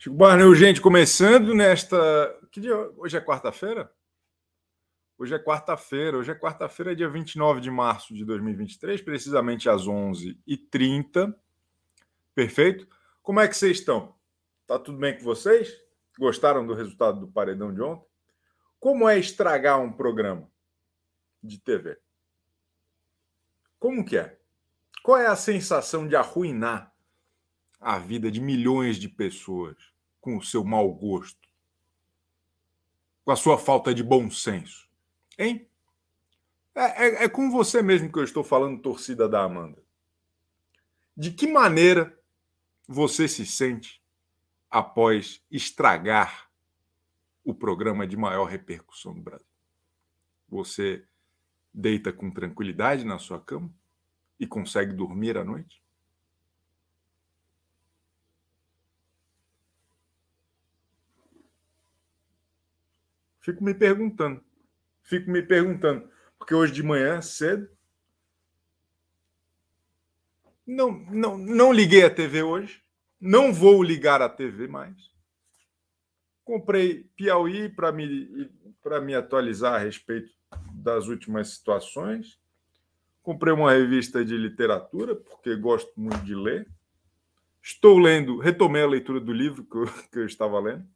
Chico Barneu, gente, começando nesta. Que dia? Hoje é quarta-feira? Hoje é quarta-feira. Hoje é quarta-feira, dia 29 de março de 2023, precisamente às 11h30. Perfeito? Como é que vocês estão? Tá tudo bem com vocês? Gostaram do resultado do paredão de ontem? Como é estragar um programa de TV? Como que é? Qual é a sensação de arruinar a vida de milhões de pessoas com o seu mau gosto, com a sua falta de bom senso. Hein? É, é, é com você mesmo que eu estou falando, torcida da Amanda. De que maneira você se sente após estragar o programa de maior repercussão no Brasil? Você deita com tranquilidade na sua cama e consegue dormir à noite? Fico me perguntando. Fico me perguntando. Porque hoje de manhã, cedo. Não, não, não liguei a TV hoje. Não vou ligar a TV mais. Comprei Piauí para me, me atualizar a respeito das últimas situações. Comprei uma revista de literatura, porque gosto muito de ler. Estou lendo, retomei a leitura do livro que eu, que eu estava lendo.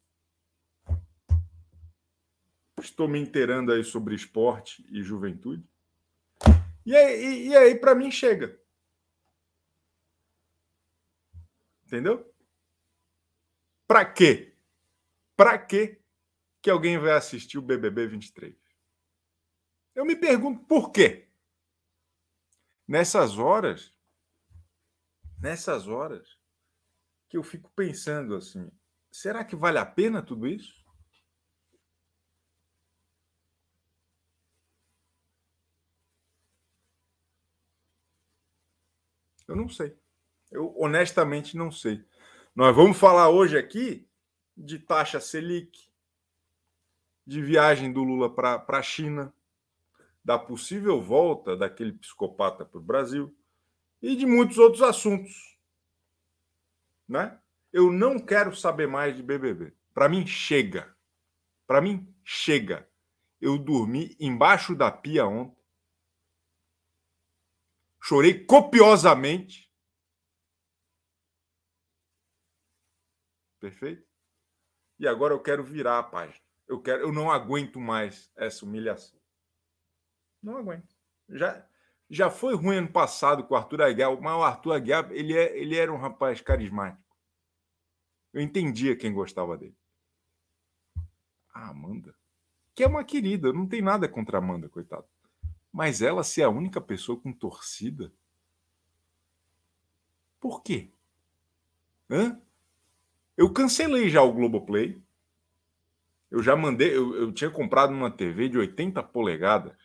Estou me inteirando aí sobre esporte e juventude. E aí, e aí para mim, chega. Entendeu? Para quê? Para quê que alguém vai assistir o BBB 23? Eu me pergunto por quê? Nessas horas, nessas horas, que eu fico pensando assim: será que vale a pena tudo isso? Eu não sei. Eu honestamente não sei. Nós vamos falar hoje aqui de taxa Selic, de viagem do Lula para a China, da possível volta daquele psicopata para o Brasil e de muitos outros assuntos. Né? Eu não quero saber mais de BBB. Para mim, chega. Para mim, chega. Eu dormi embaixo da pia ontem Chorei copiosamente. Perfeito? E agora eu quero virar a página. Eu quero, eu não aguento mais essa humilhação. Não aguento. Já já foi ruim ano passado com o Arthur Aguiar, mas o Arthur Aguiar, ele, é, ele era um rapaz carismático. Eu entendia quem gostava dele. A Amanda, que é uma querida, não tem nada contra a Amanda, coitado. Mas ela ser a única pessoa com torcida? Por quê? Hã? Eu cancelei já o Globoplay. Eu já mandei, eu, eu tinha comprado uma TV de 80 polegadas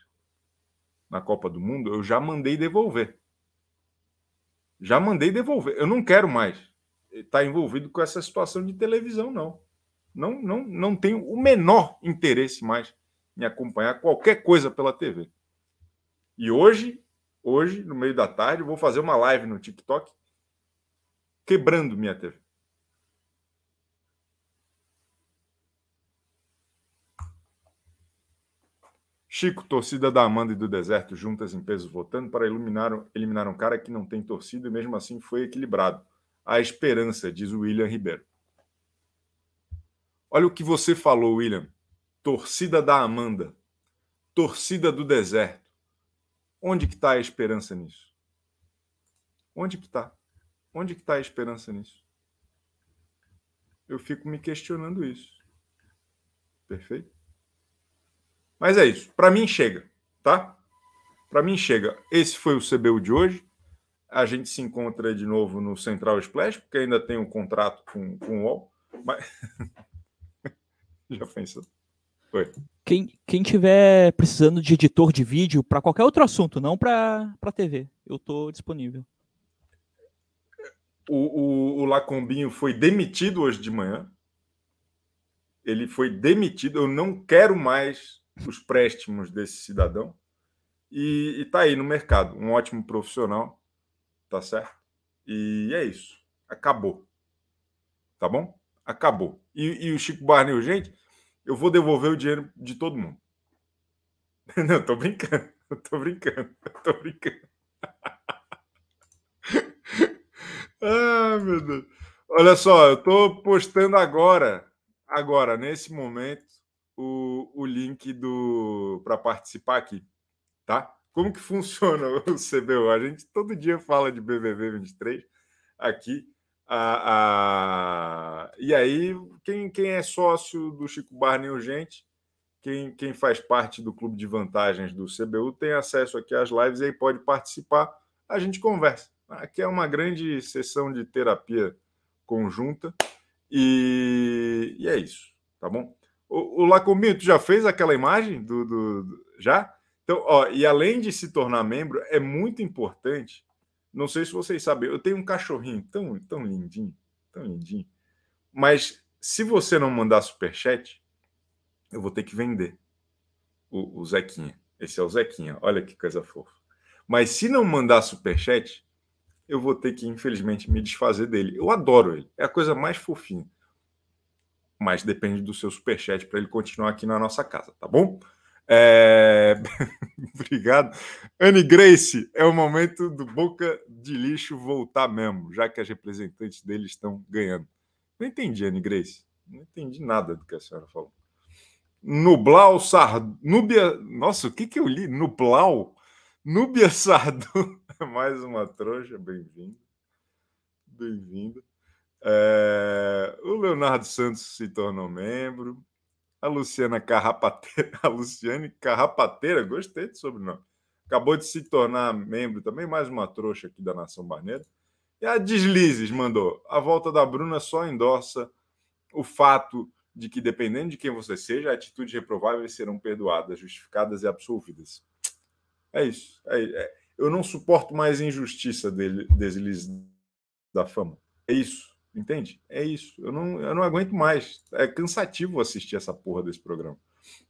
na Copa do Mundo, eu já mandei devolver. Já mandei devolver. Eu não quero mais estar envolvido com essa situação de televisão, não. Não, não, não tenho o menor interesse mais em acompanhar qualquer coisa pela TV. E hoje, hoje, no meio da tarde, eu vou fazer uma live no TikTok quebrando minha TV. Chico, torcida da Amanda e do Deserto juntas em peso votando para eliminar, eliminar um cara que não tem torcida e mesmo assim foi equilibrado. A esperança, diz o William Ribeiro. Olha o que você falou, William. Torcida da Amanda. Torcida do Deserto. Onde que está a esperança nisso? Onde que está? Onde que está a esperança nisso? Eu fico me questionando isso. Perfeito? Mas é isso. Para mim chega, tá? Para mim chega. Esse foi o CBU de hoje. A gente se encontra de novo no Central Splash, porque ainda tem um contrato com, com o UOL. Mas... Já pensou? Quem, quem tiver precisando de editor de vídeo para qualquer outro assunto, não para TV, eu estou disponível. O, o, o Lacombinho foi demitido hoje de manhã. Ele foi demitido. Eu não quero mais os préstimos desse cidadão. E, está aí no mercado. Um ótimo profissional. Tá certo? E é isso. Acabou. Tá bom? Acabou. E, e o Chico Barney, gente, eu vou devolver o dinheiro de todo mundo. Não, tô brincando. tô brincando. tô brincando. ah, meu Deus. Olha só, eu tô postando agora, agora, nesse momento, o, o link do para participar aqui, tá? Como que funciona o CBU? A gente todo dia fala de BBB 23 aqui. A, a... E aí, quem, quem é sócio do Chico Barney Urgente, quem, quem faz parte do clube de vantagens do CBU, tem acesso aqui às lives e aí pode participar. A gente conversa. Aqui é uma grande sessão de terapia conjunta e, e é isso, tá bom? O, o Lacomino, tu já fez aquela imagem do, do, do, já? Então, ó, e além de se tornar membro, é muito importante não sei se vocês sabem, eu tenho um cachorrinho tão, tão lindinho, tão lindinho. Mas se você não mandar superchat, eu vou ter que vender o, o Zequinha. Esse é o Zequinha, olha que coisa fofa. Mas se não mandar superchat, eu vou ter que, infelizmente, me desfazer dele. Eu adoro ele, é a coisa mais fofinha. Mas depende do seu superchat para ele continuar aqui na nossa casa, tá bom? É... Obrigado. Anne Grace, é o momento do Boca de Lixo voltar mesmo, já que as representantes dele estão ganhando. Não entendi, Anne Grace. Não entendi nada do que a senhora falou. Nublau Sardu. Núbia. Nossa, o que, que eu li? Nublau? Núbia Sardu. Mais uma trouxa, bem-vindo. Bem-vindo. É... O Leonardo Santos se tornou membro. A Luciana Carrapateira, a Luciane Carrapateira, gostei do sobrenome. Acabou de se tornar membro também, mais uma trouxa aqui da Nação Barneira. E a Deslizes mandou: a volta da Bruna só endossa o fato de que, dependendo de quem você seja, atitudes reprováveis serão perdoadas, justificadas e absolvidas. É isso. É, é. Eu não suporto mais injustiça dele, deslizes da fama. É isso. Entende? É isso. Eu não, eu não aguento mais. É cansativo assistir essa porra desse programa.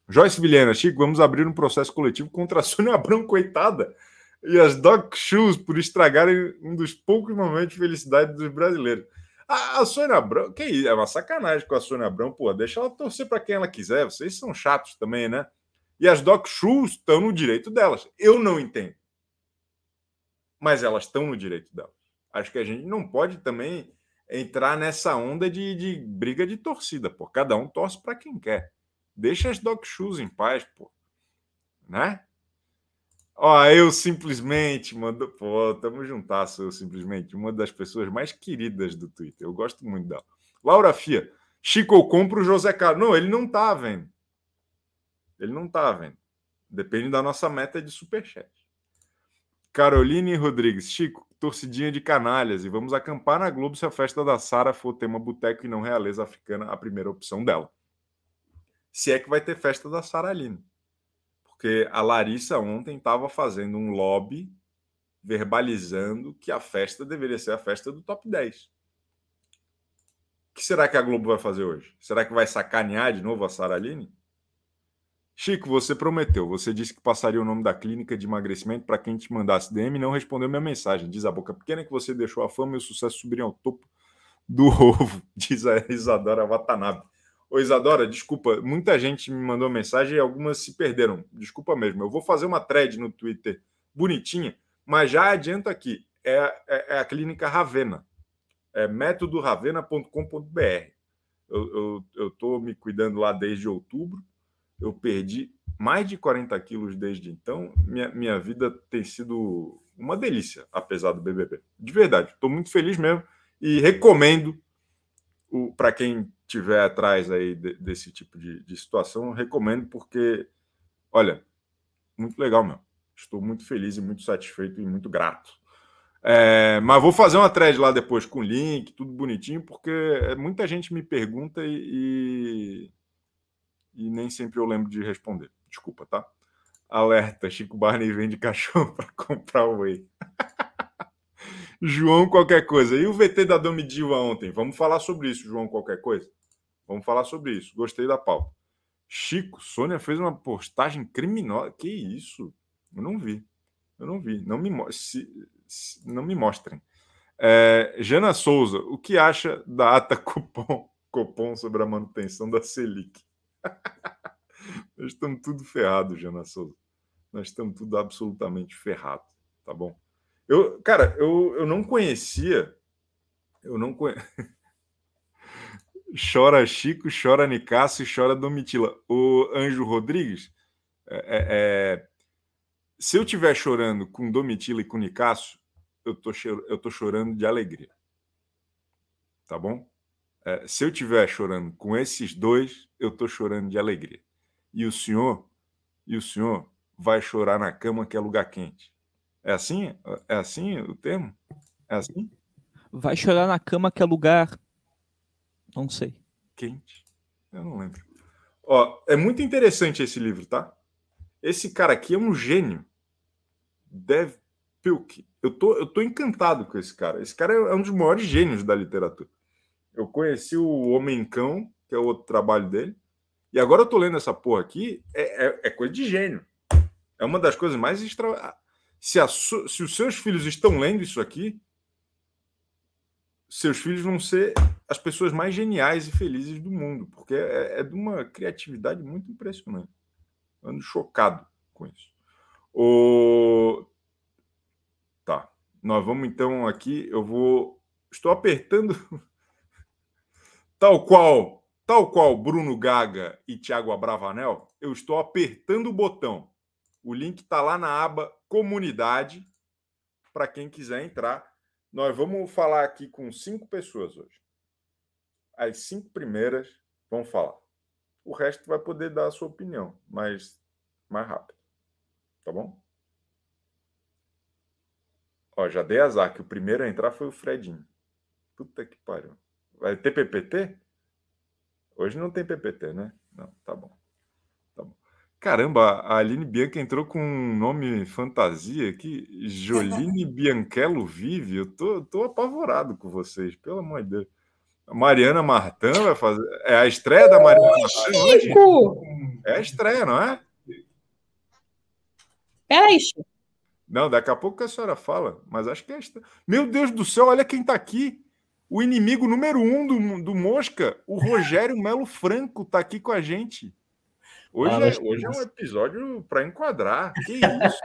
Joyce Vilhena, Chico, vamos abrir um processo coletivo contra a Sônia Abrão, coitada, e as Doc Shoes por estragarem um dos poucos momentos de felicidade dos brasileiros. A, a Sônia Abrão, que é uma sacanagem com a Sônia Abrão, pô, deixa ela torcer para quem ela quiser. Vocês são chatos também, né? E as Doc Shoes estão no direito delas. Eu não entendo. Mas elas estão no direito delas. Acho que a gente não pode também entrar nessa onda de, de briga de torcida, pô. Cada um torce para quem quer. Deixa as Doc Shoes em paz, pô. Né? Ó, eu simplesmente mando, pô, tamo juntasso, eu simplesmente, uma das pessoas mais queridas do Twitter. Eu gosto muito dela. Laura Fia, Chico, eu compro o José Carlos. Não, ele não tá vendo. Ele não tá vendo. Depende da nossa meta de superchat. Caroline Rodrigues, Chico, torcidinha de canalhas e vamos acampar na Globo se a festa da Sara for tema boteco e não realeza africana, a primeira opção dela. Se é que vai ter festa da Sara Aline. Porque a Larissa ontem estava fazendo um lobby verbalizando que a festa deveria ser a festa do top 10. O que será que a Globo vai fazer hoje? Será que vai sacanear de novo a Sara Aline? Chico, você prometeu. Você disse que passaria o nome da clínica de emagrecimento para quem te mandasse DM e não respondeu minha mensagem. Diz a boca pequena que você deixou a fama e o sucesso subirem ao topo do ovo, diz a Isadora Watanabe. Ô Isadora, desculpa, muita gente me mandou mensagem e algumas se perderam. Desculpa mesmo. Eu vou fazer uma thread no Twitter bonitinha, mas já adianto aqui. É, é, é a clínica Ravena. É métodoravena.com.br. Eu estou me cuidando lá desde outubro eu perdi mais de 40 quilos desde então. Minha, minha vida tem sido uma delícia, apesar do BBB. De verdade, estou muito feliz mesmo e recomendo para quem tiver atrás aí de, desse tipo de, de situação, recomendo porque, olha, muito legal mesmo. Estou muito feliz e muito satisfeito e muito grato. É, mas vou fazer uma thread lá depois com link, tudo bonitinho, porque muita gente me pergunta e, e nem sempre eu lembro de responder. Desculpa, tá? Alerta: Chico Barney vende cachorro para comprar o whey. João, qualquer coisa. E o VT da Domidiva ontem? Vamos falar sobre isso, João, qualquer coisa? Vamos falar sobre isso. Gostei da pauta. Chico, Sônia fez uma postagem criminosa. Que isso? Eu não vi. Eu não vi. Não me, se, se, não me mostrem. É, Jana Souza, o que acha da ata cupom Copom sobre a manutenção da Selic. Nós estamos tudo ferrados, Jana Souza. Nós estamos tudo absolutamente ferrados, tá bom? Eu, cara, eu, eu não conhecia, eu não conhecia. chora Chico, chora Nicasso e chora Domitila. O Anjo Rodrigues, é, é, é se eu estiver chorando com Domitila e com Nicasso, eu tô, eu tô chorando de alegria. Tá bom? É, se eu estiver chorando com esses dois, eu tô chorando de alegria. E o senhor, e o senhor vai chorar na cama que é lugar quente. É assim? É assim o termo? É assim? Vai chorar na cama que é lugar. Não sei. Quente? Eu não lembro. Ó, é muito interessante esse livro, tá? Esse cara aqui é um gênio. Dev Pilk. Eu tô, eu tô encantado com esse cara. Esse cara é um dos maiores gênios da literatura. Eu conheci o Homem Cão, que é o outro trabalho dele. E agora eu tô lendo essa porra aqui. É, é, é coisa de gênio. É uma das coisas mais extra. Se, a, se os seus filhos estão lendo isso aqui, seus filhos vão ser as pessoas mais geniais e felizes do mundo, porque é, é de uma criatividade muito impressionante. ando chocado com isso. O... Tá. Nós vamos então aqui. Eu vou. Estou apertando. tal qual, tal qual Bruno Gaga e Thiago Abravanel, eu estou apertando o botão. O link está lá na aba comunidade para quem quiser entrar. Nós vamos falar aqui com cinco pessoas hoje. As cinco primeiras vão falar. O resto vai poder dar a sua opinião, mas mais rápido. Tá bom? Ó, já dei azar que o primeiro a entrar foi o Fredinho. Puta que pariu. Vai ter PPT? Hoje não tem PPT, né? Não, tá bom. Tá bom. Caramba, a Aline Bianca entrou com um nome fantasia aqui. Joline Bianchello Vive. Eu tô, tô apavorado com vocês, pelo amor de Deus. A Mariana Martã vai fazer. É a estreia da Mariana Martã hoje? É a estreia, não é? Peraí, Chico. Não, daqui a pouco a senhora fala, mas acho que é. Meu Deus do céu, olha quem está aqui. O inimigo número um do, do Mosca, o Rogério Melo Franco, está aqui com a gente. Hoje, ah, é, hoje é um episódio para enquadrar. Que isso?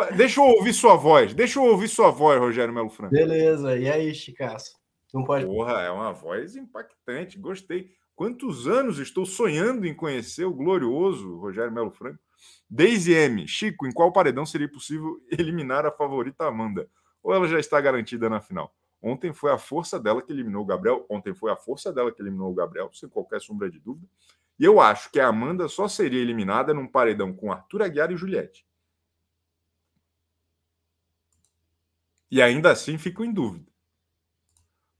Deixa eu ouvir sua voz. Deixa eu ouvir sua voz, Rogério Melo Franco. Beleza. E aí, Chicaço? Não pode. Porra, é uma voz impactante. Gostei. Quantos anos estou sonhando em conhecer o glorioso Rogério Melo Franco? Daisy M. Chico, em qual paredão seria possível eliminar a favorita Amanda? Ou ela já está garantida na final? Ontem foi a força dela que eliminou o Gabriel. Ontem foi a força dela que eliminou o Gabriel, sem qualquer sombra de dúvida. E eu acho que a Amanda só seria eliminada num paredão com Arthur Aguiar e Juliette. E ainda assim fico em dúvida.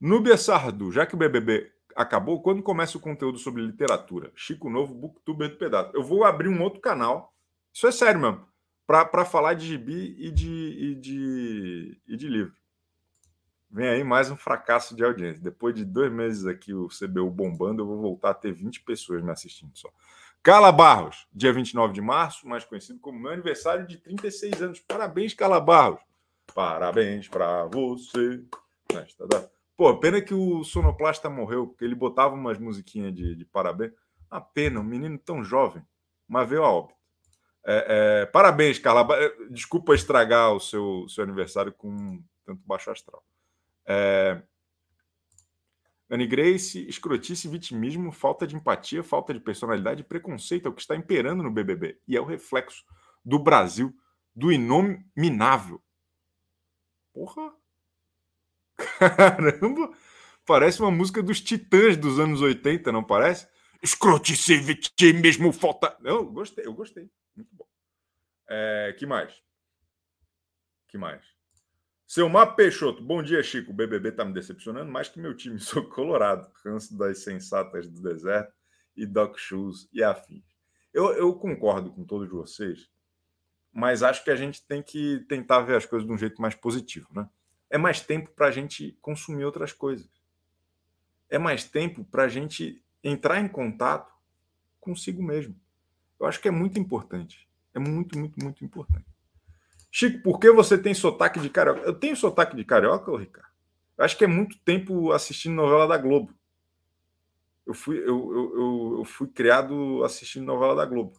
Núbia Sardu, já que o BBB acabou, quando começa o conteúdo sobre literatura? Chico Novo, Booktuber do Pedaço. Eu vou abrir um outro canal isso é sério mesmo. Para falar de gibi e de, e, de, e de livro. Vem aí mais um fracasso de audiência. Depois de dois meses aqui o CBU bombando, eu vou voltar a ter 20 pessoas me assistindo só. Cala Barros, dia 29 de março, mais conhecido como meu aniversário de 36 anos. Parabéns, Cala Barros. Parabéns para você. Pô, pena que o sonoplasta morreu, porque ele botava umas musiquinhas de, de parabéns. A pena, um menino tão jovem, mas veio a óbito. É, é, parabéns, Carla. Desculpa estragar o seu, seu aniversário com tanto baixo astral. É... Anne Grace, escrotice, vitimismo, falta de empatia, falta de personalidade e preconceito é o que está imperando no BBB. E é o reflexo do Brasil, do inominável. Porra! Caramba! Parece uma música dos Titãs dos anos 80, não parece? Escrotice, vitimismo, falta. Eu gostei, eu gostei. Muito bom. É, que mais? Que mais? Seu Mar Peixoto, bom dia, Chico. O BBB tá me decepcionando mais que meu time. Sou colorado, ranço das sensatas do deserto e Doc Shoes e afins. Eu, eu concordo com todos vocês, mas acho que a gente tem que tentar ver as coisas de um jeito mais positivo, né? É mais tempo para a gente consumir outras coisas. É mais tempo para a gente entrar em contato consigo mesmo. Eu acho que é muito importante. É muito, muito, muito importante. Chico, por que você tem sotaque de carioca? Eu tenho sotaque de carioca, Ricardo? Eu acho que é muito tempo assistindo novela da Globo. Eu fui, eu, eu, eu, eu fui criado assistindo novela da Globo.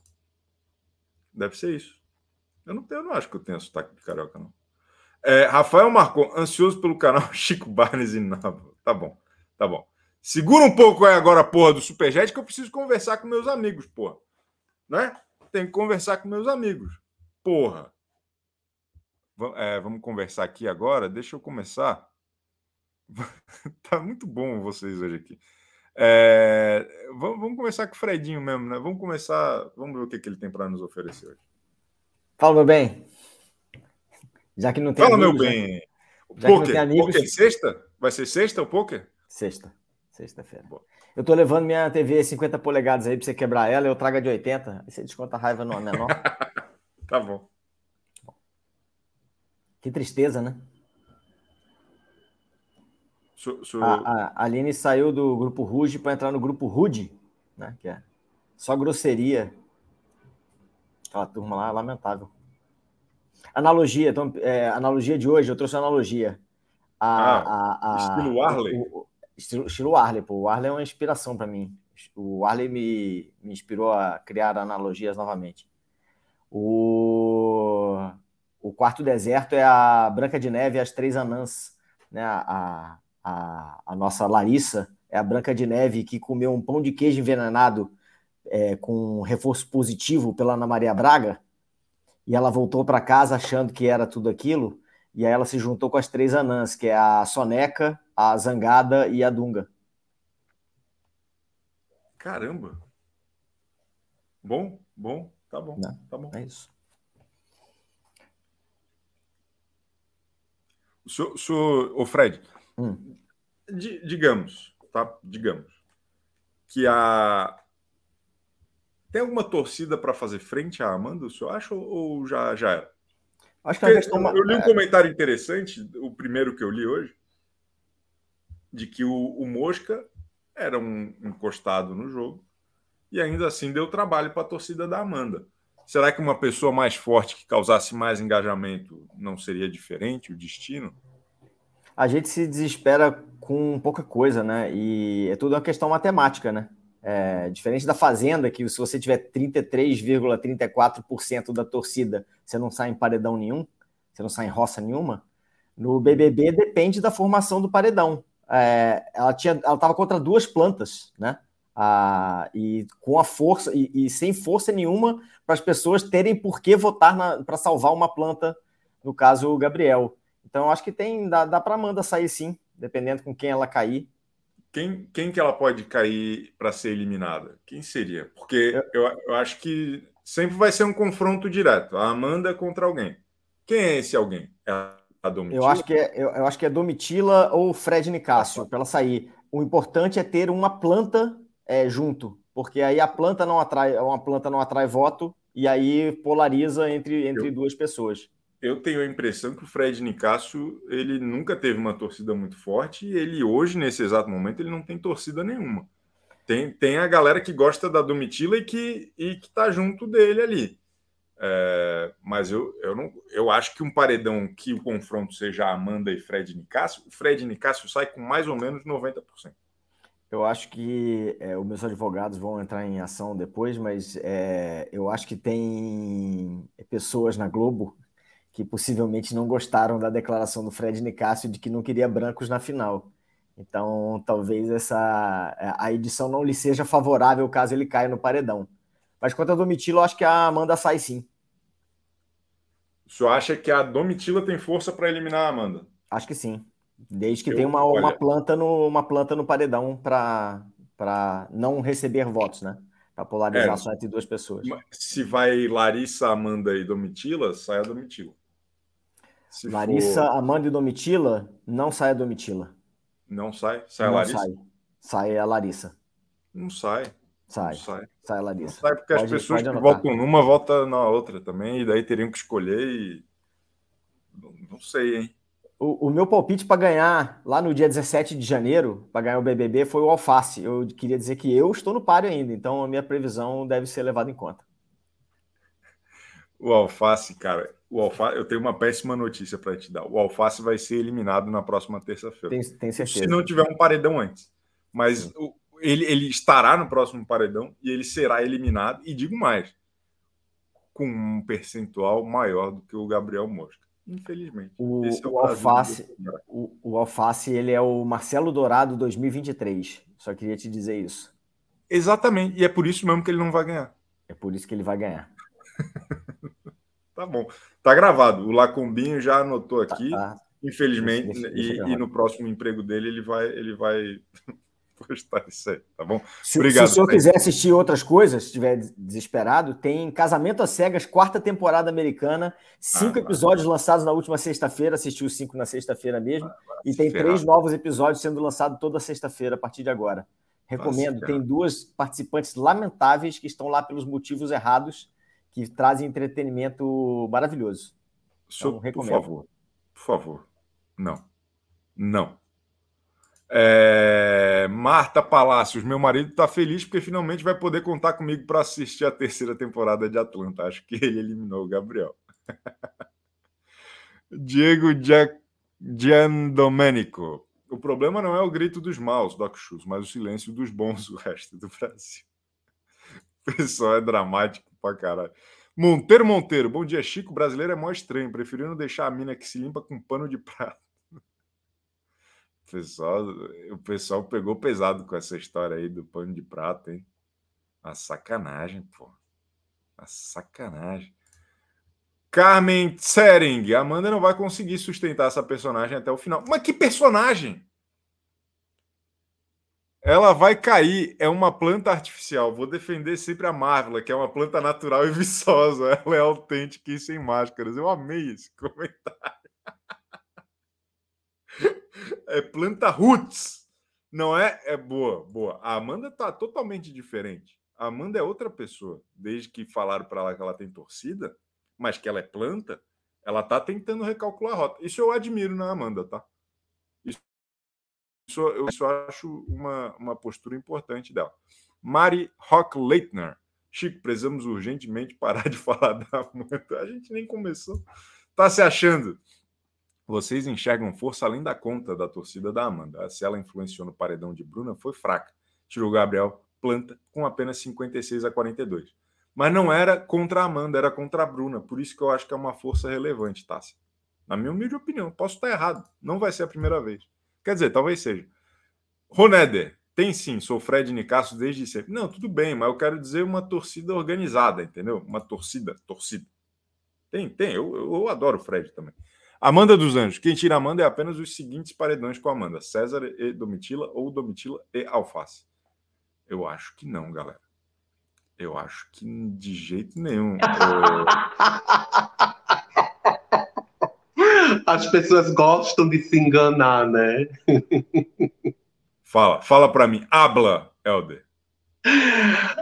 Deve ser isso. Eu não, tenho, eu não acho que eu tenho sotaque de carioca, não. É, Rafael Marcon, ansioso pelo canal Chico Barnes e Nava. Tá bom, tá bom. Segura um pouco aí agora porra do Superjet, que eu preciso conversar com meus amigos, porra. Né? Tem que conversar com meus amigos. Porra. É, vamos conversar aqui agora. Deixa eu começar. tá muito bom vocês hoje aqui. É, vamos, vamos, começar com o Fredinho mesmo, né? Vamos começar. Vamos ver o que, que ele tem para nos oferecer hoje. Fala, meu bem. Já que não tem Fala, amigos, meu bem. Já, poker, amigos... poker sexta? Vai ser sexta o poker? Sexta. Sexta-feira. Eu tô levando minha TV 50 polegadas aí pra você quebrar ela, eu trago a de 80. Aí você desconta a raiva no menor. tá bom. Que tristeza, né? So, so... A, a, Aline saiu do grupo Ruge para entrar no grupo Rude, né? Que é só grosseria. Aquela turma lá, lamentável. Analogia, então, é, analogia de hoje, eu trouxe analogia. A, ah, a, estilo Arley? O, estilo, estilo Arley, pô. O Arley é uma inspiração para mim. O Arley me, me inspirou a criar analogias novamente. O, o quarto deserto é a Branca de Neve e as Três Anãs. Né? A, a, a nossa Larissa é a Branca de Neve que comeu um pão de queijo envenenado é, com reforço positivo pela Ana Maria Braga, e ela voltou para casa achando que era tudo aquilo, e aí ela se juntou com as três anãs, que é a Soneca, a Zangada e a Dunga. Caramba! Bom, bom, tá bom, Não, tá bom. É isso. O senhor, o, Fred, hum. digamos, tá? Digamos que a tem alguma torcida para fazer frente à Amanda, o senhor acha, ou já, já era? Acho que Porque, eu li um é. comentário interessante, o primeiro que eu li hoje, de que o, o Mosca era um encostado no jogo e ainda assim deu trabalho para a torcida da Amanda. Será que uma pessoa mais forte que causasse mais engajamento não seria diferente o destino? A gente se desespera com pouca coisa, né? E é tudo uma questão matemática, né? É, diferente da Fazenda, que se você tiver 33,34% da torcida, você não sai em paredão nenhum, você não sai em roça nenhuma. No BBB depende da formação do paredão. É, ela tinha, ela estava contra duas plantas, né? Ah, e com a força e, e sem força nenhuma para as pessoas terem por que votar para salvar uma planta, no caso o Gabriel. Então acho que tem dá, dá para Amanda sair sim, dependendo com quem ela cair. Quem, quem que ela pode cair para ser eliminada? Quem seria? Porque eu, eu acho que sempre vai ser um confronto direto. A Amanda contra alguém. Quem é esse alguém? É a Domitila? Eu acho que é, eu, eu acho que é Domitila ou Fred Nicásio, ah, para ela sair. O importante é ter uma planta é, junto, porque aí a planta não atrai, uma planta não atrai voto e aí polariza entre, entre eu, duas pessoas eu tenho a impressão que o Fred Nicásio ele nunca teve uma torcida muito forte e ele hoje, nesse exato momento, ele não tem torcida nenhuma. Tem, tem a galera que gosta da Domitila e que e que tá junto dele ali. É, mas eu, eu, não, eu acho que um paredão que o confronto seja Amanda e Fred Nicásio, o Fred Nicásio sai com mais ou menos 90%. Eu acho que é, os meus advogados vão entrar em ação depois, mas é, eu acho que tem pessoas na Globo que possivelmente não gostaram da declaração do Fred Nicásio de que não queria brancos na final. Então, talvez essa a edição não lhe seja favorável caso ele caia no paredão. Mas quanto a Domitila, eu acho que a Amanda sai sim. O senhor acha que a Domitila tem força para eliminar a Amanda? Acho que sim. Desde que eu, tenha uma, olha... uma, planta no, uma planta no paredão para não receber votos, né? Para polarizar é, só entre duas pessoas. Se vai Larissa, Amanda e Domitila, sai a Domitila. Se Larissa, for... Amanda e Domitila, não sai a Domitila. Não sai? Sai a Larissa? Sai. sai a Larissa. Não sai. Sai. Não sai. sai a Larissa. Não sai porque pode, as pessoas que votam numa votam na outra também, e daí teriam que escolher e. Não sei, hein? O, o meu palpite para ganhar lá no dia 17 de janeiro, para ganhar o BBB, foi o Alface. Eu queria dizer que eu estou no páreo ainda, então a minha previsão deve ser levada em conta. O Alface, cara, o Alface, eu tenho uma péssima notícia para te dar. O Alface vai ser eliminado na próxima terça-feira. Tem, tem, certeza. Se não tiver um paredão antes. Mas o, ele, ele estará no próximo paredão e ele será eliminado. E digo mais, com um percentual maior do que o Gabriel Mosca. Infelizmente. O, é o, o Alface, o, o, Alface, ele é o Marcelo Dourado 2023. Só queria te dizer isso. Exatamente. E é por isso mesmo que ele não vai ganhar. É por isso que ele vai ganhar. tá bom. Tá gravado. O Lacombinho já anotou aqui. Tá, tá. Infelizmente. E, e, no próximo emprego dele ele vai, ele vai postar isso aí, tá bom? Se, Obrigado. Se o senhor quiser assistir outras coisas, se estiver desesperado, tem Casamento às Cegas, quarta temporada americana, cinco ah, episódios lançados na última sexta-feira, assisti os cinco na sexta-feira mesmo, ah, e tem três novos episódios sendo lançados toda sexta-feira a partir de agora. Recomendo, tem duas participantes lamentáveis que estão lá pelos motivos errados, que trazem entretenimento maravilhoso. Então, Senhor, recomendo. Por favor, por favor. Não. Não. É... Marta Palácios, meu marido está feliz porque finalmente vai poder contar comigo para assistir a terceira temporada de Atlanta. Acho que ele eliminou o Gabriel. Diego Giandomenico. O problema não é o grito dos maus, Doc Schultz, mas o silêncio dos bons do resto do Brasil. O pessoal é dramático pra caralho. Monteiro Monteiro, bom dia, Chico. O brasileiro é mó estranho, preferindo deixar a mina que se limpa com pano de prato o pessoal, o pessoal pegou pesado com essa história aí do pano de prata, hein? A sacanagem, pô. A sacanagem. Carmen Tsering. Amanda não vai conseguir sustentar essa personagem até o final. Mas que personagem? Ela vai cair. É uma planta artificial. Vou defender sempre a Marvel, que é uma planta natural e viçosa. Ela é autêntica e sem máscaras. Eu amei esse comentário é planta roots. Não é? É boa, boa. A Amanda tá totalmente diferente. A Amanda é outra pessoa. Desde que falaram para ela que ela tem torcida, mas que ela é planta, ela tá tentando recalcular a rota. Isso eu admiro na Amanda, tá? Isso, eu, eu acho uma, uma postura importante dela. Mari Rock Leitner. Chico, precisamos urgentemente parar de falar da Amanda. A gente nem começou. Tá se achando vocês enxergam força além da conta da torcida da Amanda. Se ela influenciou no paredão de Bruna, foi fraca. Tirou Gabriel Planta com apenas 56 a 42. Mas não era contra a Amanda, era contra a Bruna. Por isso que eu acho que é uma força relevante, Tássia. Na minha humilde opinião. Posso estar errado. Não vai ser a primeira vez. Quer dizer, talvez seja. Roneder, tem sim, sou Fred Nicasso desde sempre. Não, tudo bem, mas eu quero dizer uma torcida organizada, entendeu? Uma torcida, torcida. Tem, tem. Eu, eu adoro o Fred também. Amanda dos Anjos. Quem tira Amanda é apenas os seguintes paredões com Amanda: César e Domitila ou Domitila e Alface. Eu acho que não, galera. Eu acho que de jeito nenhum. As pessoas gostam de se enganar, né? fala, fala para mim. Habla, Helder.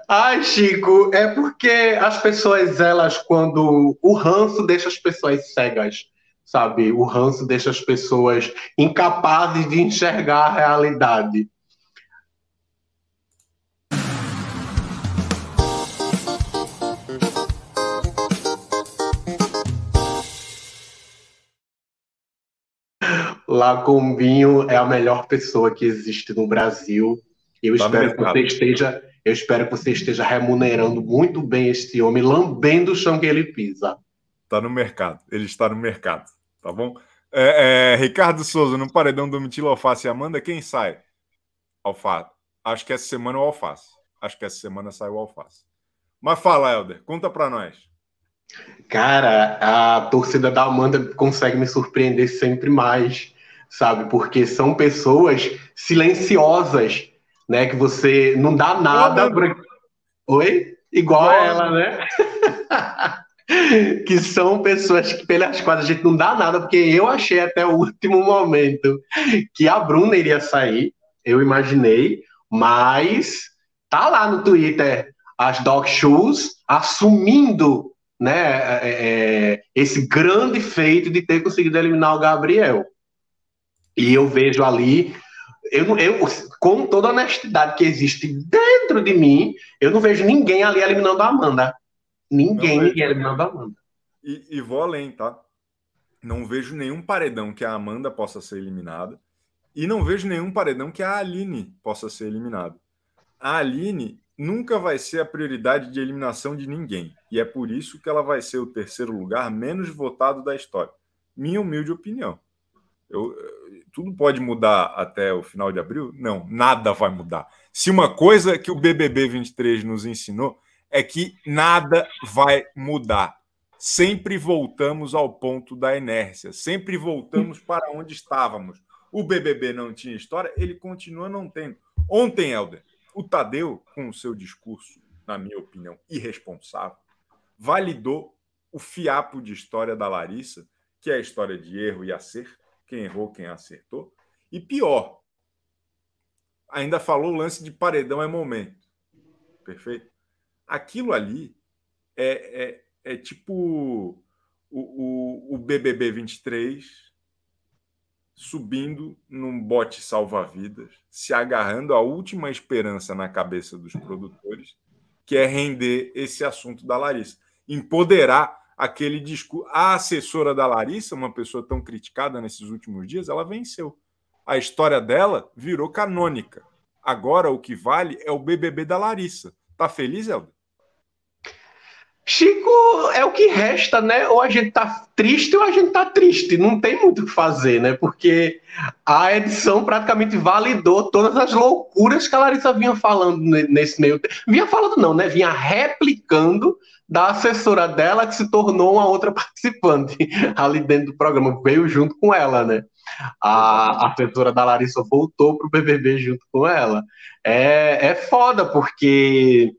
Ai, Chico, é porque as pessoas, elas, quando o ranço deixa as pessoas cegas sabe? O ranço deixa as pessoas incapazes de enxergar a realidade. Lacombinho é a melhor pessoa que existe no Brasil. Eu tá espero que você esteja, eu espero que você esteja remunerando muito bem este homem, lambendo o chão que ele pisa. Está no mercado. Ele está no mercado. Tá bom? É, é, Ricardo Souza, no paredão Domitila Alface e Amanda, quem sai? Alface. Acho que essa semana é o Alface. Acho que essa semana sai o Alface. Mas fala, Helder, conta para nós. Cara, a torcida da Amanda consegue me surpreender sempre mais, sabe? Porque são pessoas silenciosas, né? Que você não dá nada. Pra... Oi? Igual a ela, né? que são pessoas que, pelas quais a gente não dá nada, porque eu achei até o último momento que a Bruna iria sair, eu imaginei, mas tá lá no Twitter as Dog Shoes assumindo né, é, é, esse grande feito de ter conseguido eliminar o Gabriel. E eu vejo ali, eu, eu, com toda a honestidade que existe dentro de mim, eu não vejo ninguém ali eliminando a Amanda. Ninguém, não ninguém eliminando a Amanda. E, e vou além, tá? Não vejo nenhum paredão que a Amanda possa ser eliminada. E não vejo nenhum paredão que a Aline possa ser eliminada. a Aline nunca vai ser a prioridade de eliminação de ninguém. E é por isso que ela vai ser o terceiro lugar menos votado da história. Minha humilde opinião. Eu, tudo pode mudar até o final de abril? Não, nada vai mudar. Se uma coisa que o BBB 23 nos ensinou é que nada vai mudar. Sempre voltamos ao ponto da inércia, sempre voltamos para onde estávamos. O BBB não tinha história, ele continua não tendo. Ontem, Helder, o Tadeu, com o seu discurso, na minha opinião, irresponsável, validou o fiapo de história da Larissa, que é a história de erro e acerto, quem errou, quem acertou. E pior, ainda falou o lance de paredão é momento. Perfeito? Aquilo ali é, é, é tipo o, o, o BBB 23 subindo num bote salva-vidas, se agarrando à última esperança na cabeça dos produtores, que é render esse assunto da Larissa. Empoderar aquele discurso. A assessora da Larissa, uma pessoa tão criticada nesses últimos dias, ela venceu. A história dela virou canônica. Agora o que vale é o BBB da Larissa. Tá feliz, Helder? Chico, é o que resta, né? Ou a gente tá triste ou a gente tá triste. Não tem muito o que fazer, né? Porque a edição praticamente validou todas as loucuras que a Larissa vinha falando nesse meio tempo. Vinha falando, não, né? Vinha replicando da assessora dela, que se tornou uma outra participante ali dentro do programa. Veio junto com ela, né? A, a da Larissa voltou pro BBB junto com ela. É, é foda, porque.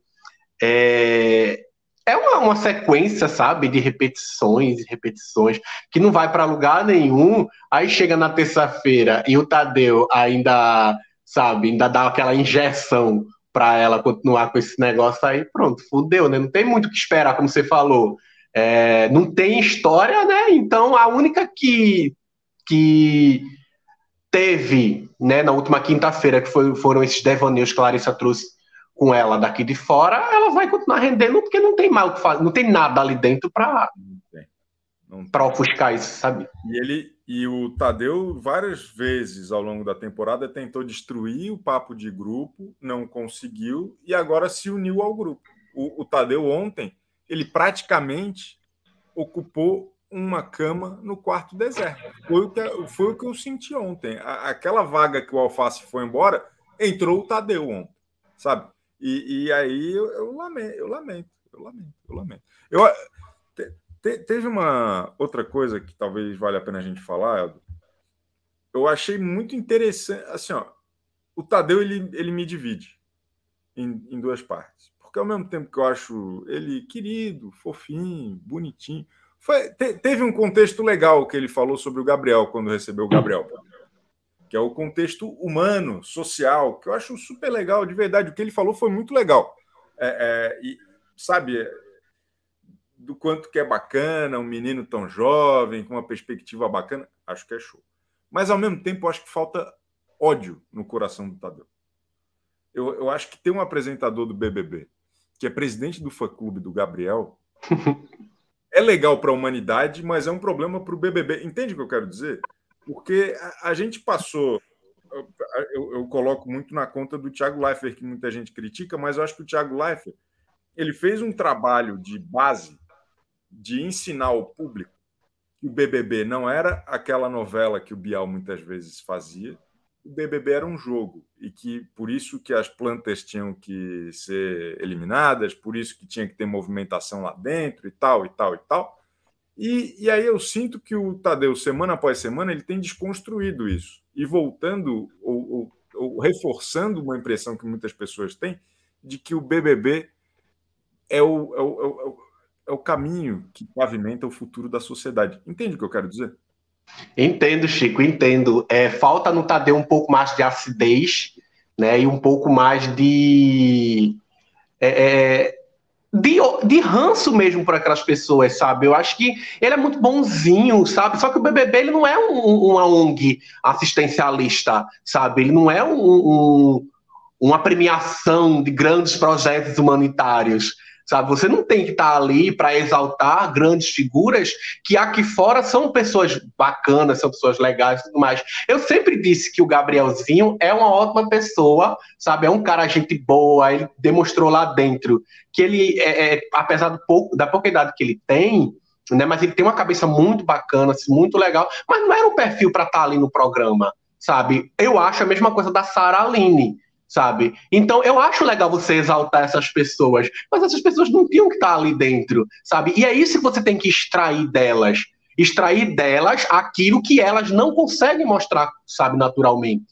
É, é uma, uma sequência, sabe, de repetições e repetições, que não vai para lugar nenhum. Aí chega na terça-feira e o Tadeu ainda, sabe, ainda dá aquela injeção para ela continuar com esse negócio aí, pronto, fudeu, né? Não tem muito o que esperar, como você falou. É, não tem história, né? Então a única que, que teve, né, na última quinta-feira, que foi, foram esses devaneios que a Larissa trouxe com ela daqui de fora, ela vai continuar rendendo porque não tem mal não tem nada ali dentro para para ofuscar isso, sabe? E ele e o Tadeu várias vezes ao longo da temporada tentou destruir o papo de grupo, não conseguiu e agora se uniu ao grupo. O, o Tadeu ontem ele praticamente ocupou uma cama no quarto deserto. Foi o que, foi o que eu senti ontem. A, aquela vaga que o Alface foi embora, entrou o Tadeu ontem, sabe? E, e aí eu, eu, lamento, eu lamento, eu lamento, eu lamento. Eu, te, te, teve uma outra coisa que talvez valha a pena a gente falar, Eldo. Eu achei muito interessante, assim, ó, o Tadeu ele, ele me divide em, em duas partes. Porque ao mesmo tempo que eu acho ele querido, fofinho, bonitinho, foi, te, teve um contexto legal que ele falou sobre o Gabriel quando recebeu o Gabriel que é o contexto humano, social, que eu acho super legal, de verdade. O que ele falou foi muito legal. É, é, e, sabe, do quanto que é bacana, um menino tão jovem, com uma perspectiva bacana, acho que é show. Mas, ao mesmo tempo, acho que falta ódio no coração do Tadeu. Eu, eu acho que tem um apresentador do BBB, que é presidente do fã-clube do Gabriel, é legal para a humanidade, mas é um problema para o BBB. Entende o que eu quero dizer? Porque a, a gente passou. Eu, eu, coloco muito na conta do Thiago Leifert, que muita gente critica, mas eu acho que o Thiago Leifert ele fez um trabalho de base de ensinar ao público que o BBB não era aquela novela que o Bial muitas vezes fazia, o BBB era um jogo e que por isso que as plantas tinham que ser eliminadas, por isso que tinha que ter movimentação lá dentro e tal e tal e tal. E, e aí eu sinto que o Tadeu, semana após semana, ele tem desconstruído isso e voltando ou, ou, ou reforçando uma impressão que muitas pessoas têm de que o BBB é o, é o, é o, é o caminho que pavimenta o futuro da sociedade. Entende o que eu quero dizer? Entendo, Chico, entendo. É, falta no Tadeu um pouco mais de acidez, né, e um pouco mais de é, é de, de ranço mesmo por aquelas pessoas, sabe? Eu acho que ele é muito bonzinho, sabe? Só que o BBB ele não é um, uma ONG assistencialista, sabe? Ele não é um, um, uma premiação de grandes projetos humanitários. Sabe? Você não tem que estar tá ali para exaltar grandes figuras que aqui fora são pessoas bacanas, são pessoas legais e tudo mais. Eu sempre disse que o Gabrielzinho é uma ótima pessoa, sabe? É um cara gente boa, ele demonstrou lá dentro que ele, é, é apesar do pouco, da pouca idade que ele tem, né? Mas ele tem uma cabeça muito bacana, assim, muito legal, mas não era um perfil para estar tá ali no programa, sabe? Eu acho a mesma coisa da Sara Aline sabe? Então eu acho legal você exaltar essas pessoas, mas essas pessoas não tinham que estar ali dentro, sabe? E é isso que você tem que extrair delas, extrair delas aquilo que elas não conseguem mostrar, sabe, naturalmente.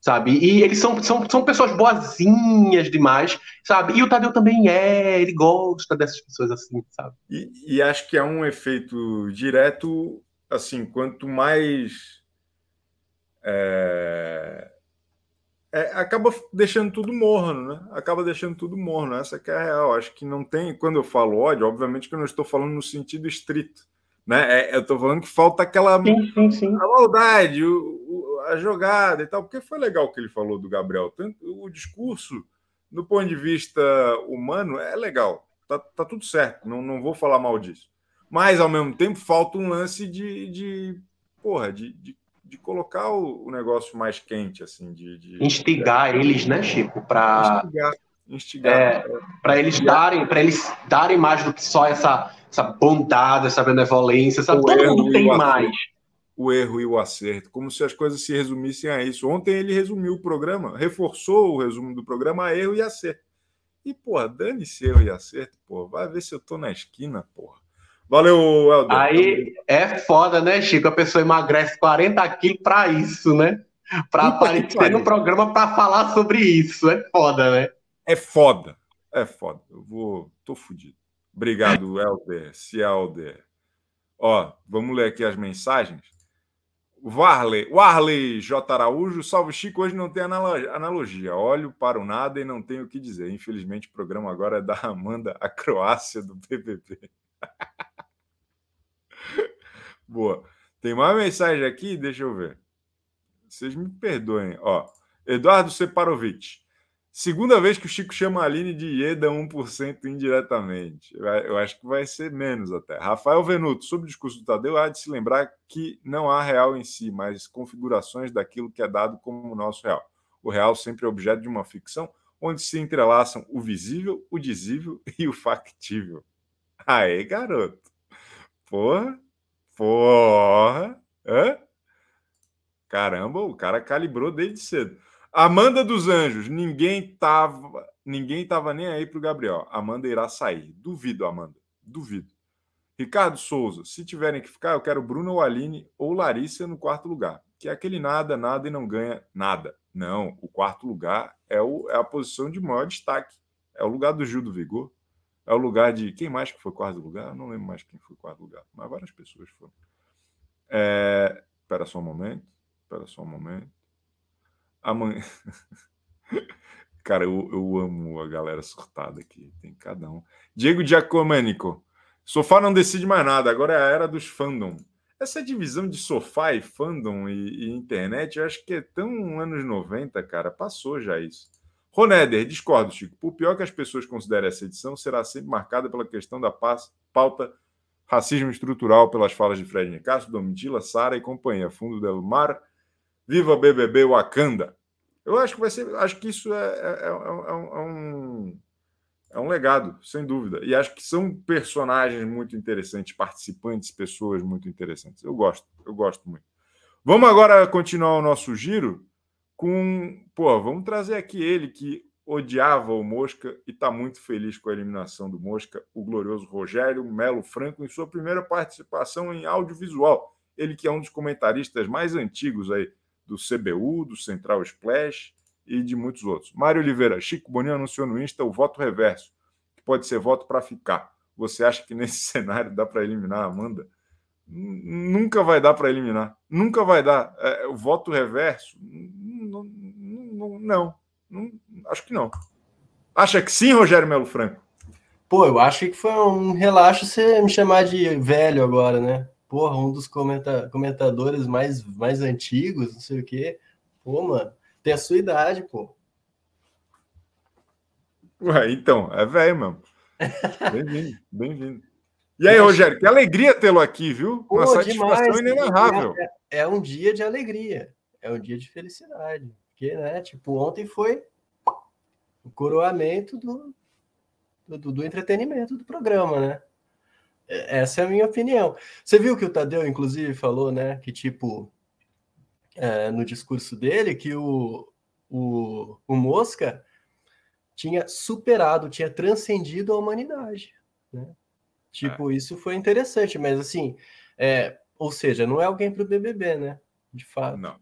Sabe? E eles são, são, são pessoas boazinhas demais, sabe? E o Tadeu também é, ele gosta dessas pessoas assim, sabe? E, e acho que é um efeito direto, assim, quanto mais é, é, acaba deixando tudo morno, né? Acaba deixando tudo morno. Essa que é a real. Acho que não tem. Quando eu falo ódio, obviamente que eu não estou falando no sentido estrito. Né? É, eu estou falando que falta aquela sim, sim, sim. a maldade, o, o, a jogada e tal. Porque foi legal o que ele falou do Gabriel. Tanto, o discurso, do ponto de vista humano, é legal. Tá, tá tudo certo. Não, não vou falar mal disso. Mas, ao mesmo tempo, falta um lance de, de porra, de, de de colocar o, o, negócio mais quente, assim, de, de instigar eles, né, Chico, para instigar, instigar é, para eles darem, para eles darem mais do que só essa essa bondade, essa benevolência, sabe? todo mundo tem mais. O erro e o acerto, como se as coisas se resumissem a isso. Ontem ele resumiu o programa, reforçou o resumo do programa a erro e acerto. E, porra, dane-se erro e acerto, porra. Vai ver se eu tô na esquina, porra. Valeu, Helder. Aí é foda, né, Chico? A pessoa emagrece 40 quilos para isso, né? Para aparecer no programa para falar sobre isso. É foda, né? É foda. É foda. Eu vou. Tô fudido. Obrigado, Helder. Cielder. Ó, vamos ler aqui as mensagens. Warley, Warley J. Araújo, salve Chico, hoje não tem analogia. Olho para o nada e não tenho o que dizer. Infelizmente, o programa agora é da Amanda, a Croácia do BBB. Boa. Tem mais mensagem aqui? Deixa eu ver. Vocês me perdoem. Ó, Eduardo Separovic. Segunda vez que o Chico chama a Aline de Ieda 1% indiretamente. Eu acho que vai ser menos até. Rafael Venuto, sobre o discurso do Tadeu, há de se lembrar que não há real em si, mas configurações daquilo que é dado como o nosso real. O real sempre é objeto de uma ficção onde se entrelaçam o visível, o dizível e o factível. Aê, garoto. Porra. Porra! Hã? Caramba, o cara calibrou desde cedo. Amanda dos Anjos, ninguém tava, ninguém tava nem aí pro Gabriel. Amanda irá sair. Duvido, Amanda. Duvido. Ricardo Souza, se tiverem que ficar, eu quero Bruno ou Aline ou Larissa no quarto lugar. Que é aquele nada, nada e não ganha nada. Não, o quarto lugar é, o, é a posição de maior destaque. É o lugar do Gil do Vigor. É o lugar de. Quem mais que foi quarto lugar? Eu não lembro mais quem foi quarto lugar, mas várias pessoas foram. É... Espera só um momento. Espera só um momento. Amanhã. Cara, eu, eu amo a galera surtada aqui. Tem cada um. Diego Giacomanico. Sofá não decide mais nada, agora é a era dos fandom. Essa divisão de sofá e fandom e, e internet, eu acho que é tão anos 90, cara. Passou já isso. Roneder, discordo, Chico. Por pior que as pessoas considerem essa edição, será sempre marcada pela questão da pauta racismo estrutural pelas falas de Fred Nicasso, Domitila, Sara e companhia. Fundo del Mar, Viva BBB Wakanda. Eu acho que vai ser, acho que isso é, é, é, é um, é um legado, sem dúvida. E acho que são personagens muito interessantes, participantes, pessoas muito interessantes. Eu gosto, eu gosto muito. Vamos agora continuar o nosso giro com. Pô, vamos trazer aqui ele que odiava o Mosca e está muito feliz com a eliminação do Mosca, o glorioso Rogério Melo Franco, em sua primeira participação em audiovisual. Ele que é um dos comentaristas mais antigos aí do CBU, do Central Splash e de muitos outros. Mário Oliveira, Chico Boninho anunciou no Insta o voto reverso, que pode ser voto para ficar. Você acha que nesse cenário dá para eliminar a Amanda? Nunca vai dar para eliminar. Nunca vai dar. É, o voto reverso não, não, não, acho que não. Acha que sim, Rogério Melo Franco? Pô, eu acho que foi um relaxo você me chamar de velho agora, né? Porra, um dos comenta comentadores mais, mais antigos, não sei o quê. Pô, mano, tem a sua idade, pô. Ué, então, é velho mesmo. Bem-vindo, bem-vindo. E aí, Rogério, que alegria tê-lo aqui, viu? Pô, Uma satisfação demais. inenarrável. É, é um dia de alegria, é um dia de felicidade. Porque, né, tipo, ontem foi o coroamento do, do, do entretenimento do programa, né? É, Essa é a minha opinião. Você viu que o Tadeu, inclusive, falou, né, que, tipo, é, no discurso dele, que o, o, o Mosca tinha superado, tinha transcendido a humanidade, né? Tipo, isso foi interessante, mas assim, é, ou seja, não é alguém para o BBB, né? De fato. Não,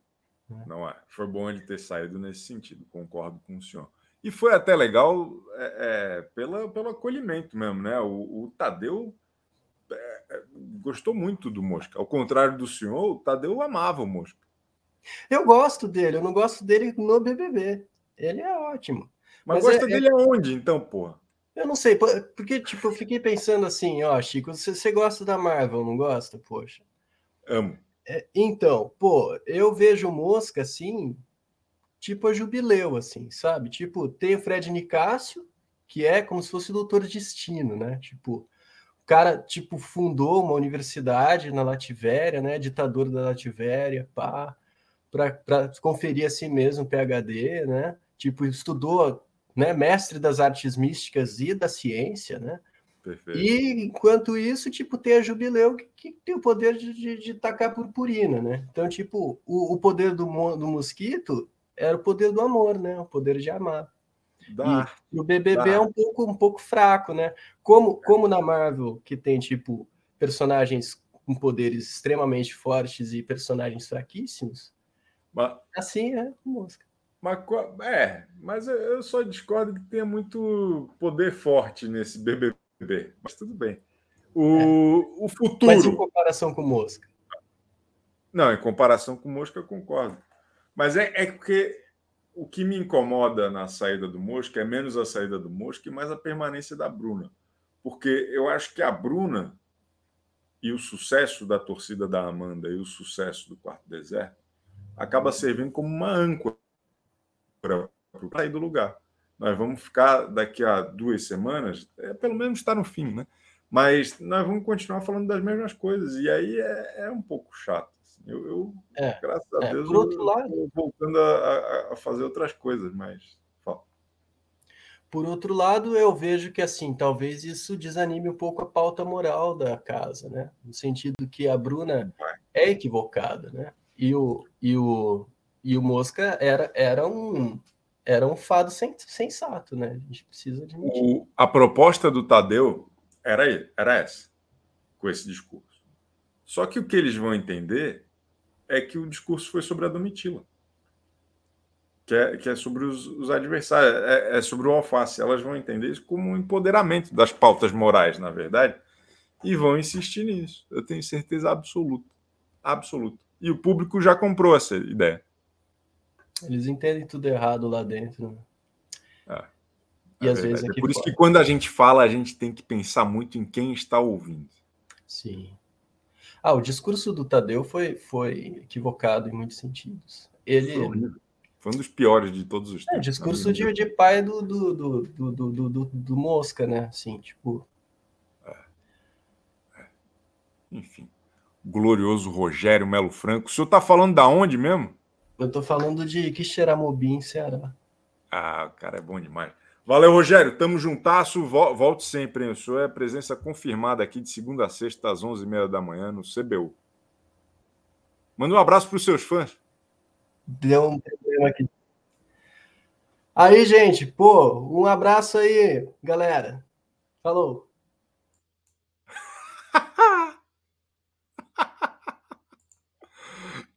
não é. Foi bom ele ter saído nesse sentido, concordo com o senhor. E foi até legal é, é, pela, pelo acolhimento mesmo, né? O, o Tadeu é, é, gostou muito do Mosca. Ao contrário do senhor, o Tadeu amava o Mosca. Eu gosto dele, eu não gosto dele no BBB. Ele é ótimo. Mas, Mas gosta é- dele aonde, então, porra? Eu não sei, por- porque, tipo, eu fiquei pensando assim, ó, Chico, você, você gosta da Marvel, não gosta? Poxa. Amo. É, então, pô, eu vejo Mosca assim, tipo a Jubileu, assim, sabe? Tipo, tem o Fred Nicásio, que é como se fosse o Doutor Destino, né? Tipo, o cara, tipo, fundou uma universidade na Lativéria, né? Ditador da Lativéria, pá, para conferir a si mesmo PhD, né? Tipo, estudou, né? Mestre das artes místicas e da ciência, né? Perfeito. E enquanto isso, tipo, tem a Jubileu que, que tem o poder de, de, de tacar purpurina, né? Então, tipo, o, o poder do, do mosquito era o poder do amor, né? O poder de amar. Dá. E o BBB Tá. é um pouco, um pouco fraco, né? Como, como na Marvel, que tem, tipo, personagens com poderes extremamente fortes e personagens fraquíssimos, Mas, assim é o Mosca. mas é, mas eu- eu só discordo que tenha muito poder forte nesse BBB. Mas tudo bem. O, o futuro. Mas em comparação com Mosca. Não, em comparação com Mosca, eu concordo. Mas é, é porque o que me incomoda na saída do Mosca é menos a saída do Mosca e mais a permanência da Bruna. Porque eu acho que a Bruna e o sucesso da torcida da Amanda e o sucesso do Quarto Deserto acaba servindo como uma âncora para sair do lugar. Nós vamos ficar daqui a duas semanas, é, pelo menos está no fim, né? Mas nós vamos continuar falando das mesmas coisas. E aí é, é um pouco chato. assim. Eu, eu, É, graças a é, Deus, por outro eu lado- tô voltando a, a- fazer outras coisas, mas. Por outro lado, eu vejo que assim, talvez isso desanime um pouco a pauta moral da casa, né? No sentido que a Bruna é equivocada, né? E o, e o, e o Mosca era, era um era um fado sen- sensato, né? A gente precisa admitir. O- a proposta do Tadeu era, era essa, com esse discurso. Só que o que eles vão entender é que o discurso foi sobre a Domitila. Que é, que é sobre os, os adversários, é, é sobre o alface. Elas vão entender isso como um empoderamento das pautas morais, na verdade, e vão insistir nisso. Eu tenho certeza absoluta. Absoluta. E o público já comprou essa ideia. Eles entendem tudo errado lá dentro. É. E na às vezes verdade. aqui é por isso fora. que quando a gente fala, a gente tem que pensar muito em quem está ouvindo. Sim. Ah, o discurso do Tadeu foi, foi equivocado em muitos sentidos. Ele, Foi. Foi um dos piores de todos os É, tempos. discurso na de, de pai do, do, do, do, do, do, do- Mosca, né? Assim, tipo, Enfim. Glorioso Rogério Melo Franco. O senhor está falando da onde mesmo? Eu tô falando de Quixeramobim, Ceará. Ah, o cara é bom demais. Valeu, Rogério. Tamo juntasso. Vol- Volte sempre, hein? O senhor é presença confirmada aqui de segunda a sexta, às 11h30 da manhã, no CBU. Manda um abraço para os seus fãs. Deu um problema aqui. Aí, gente, pô, um abraço aí, galera. Falou.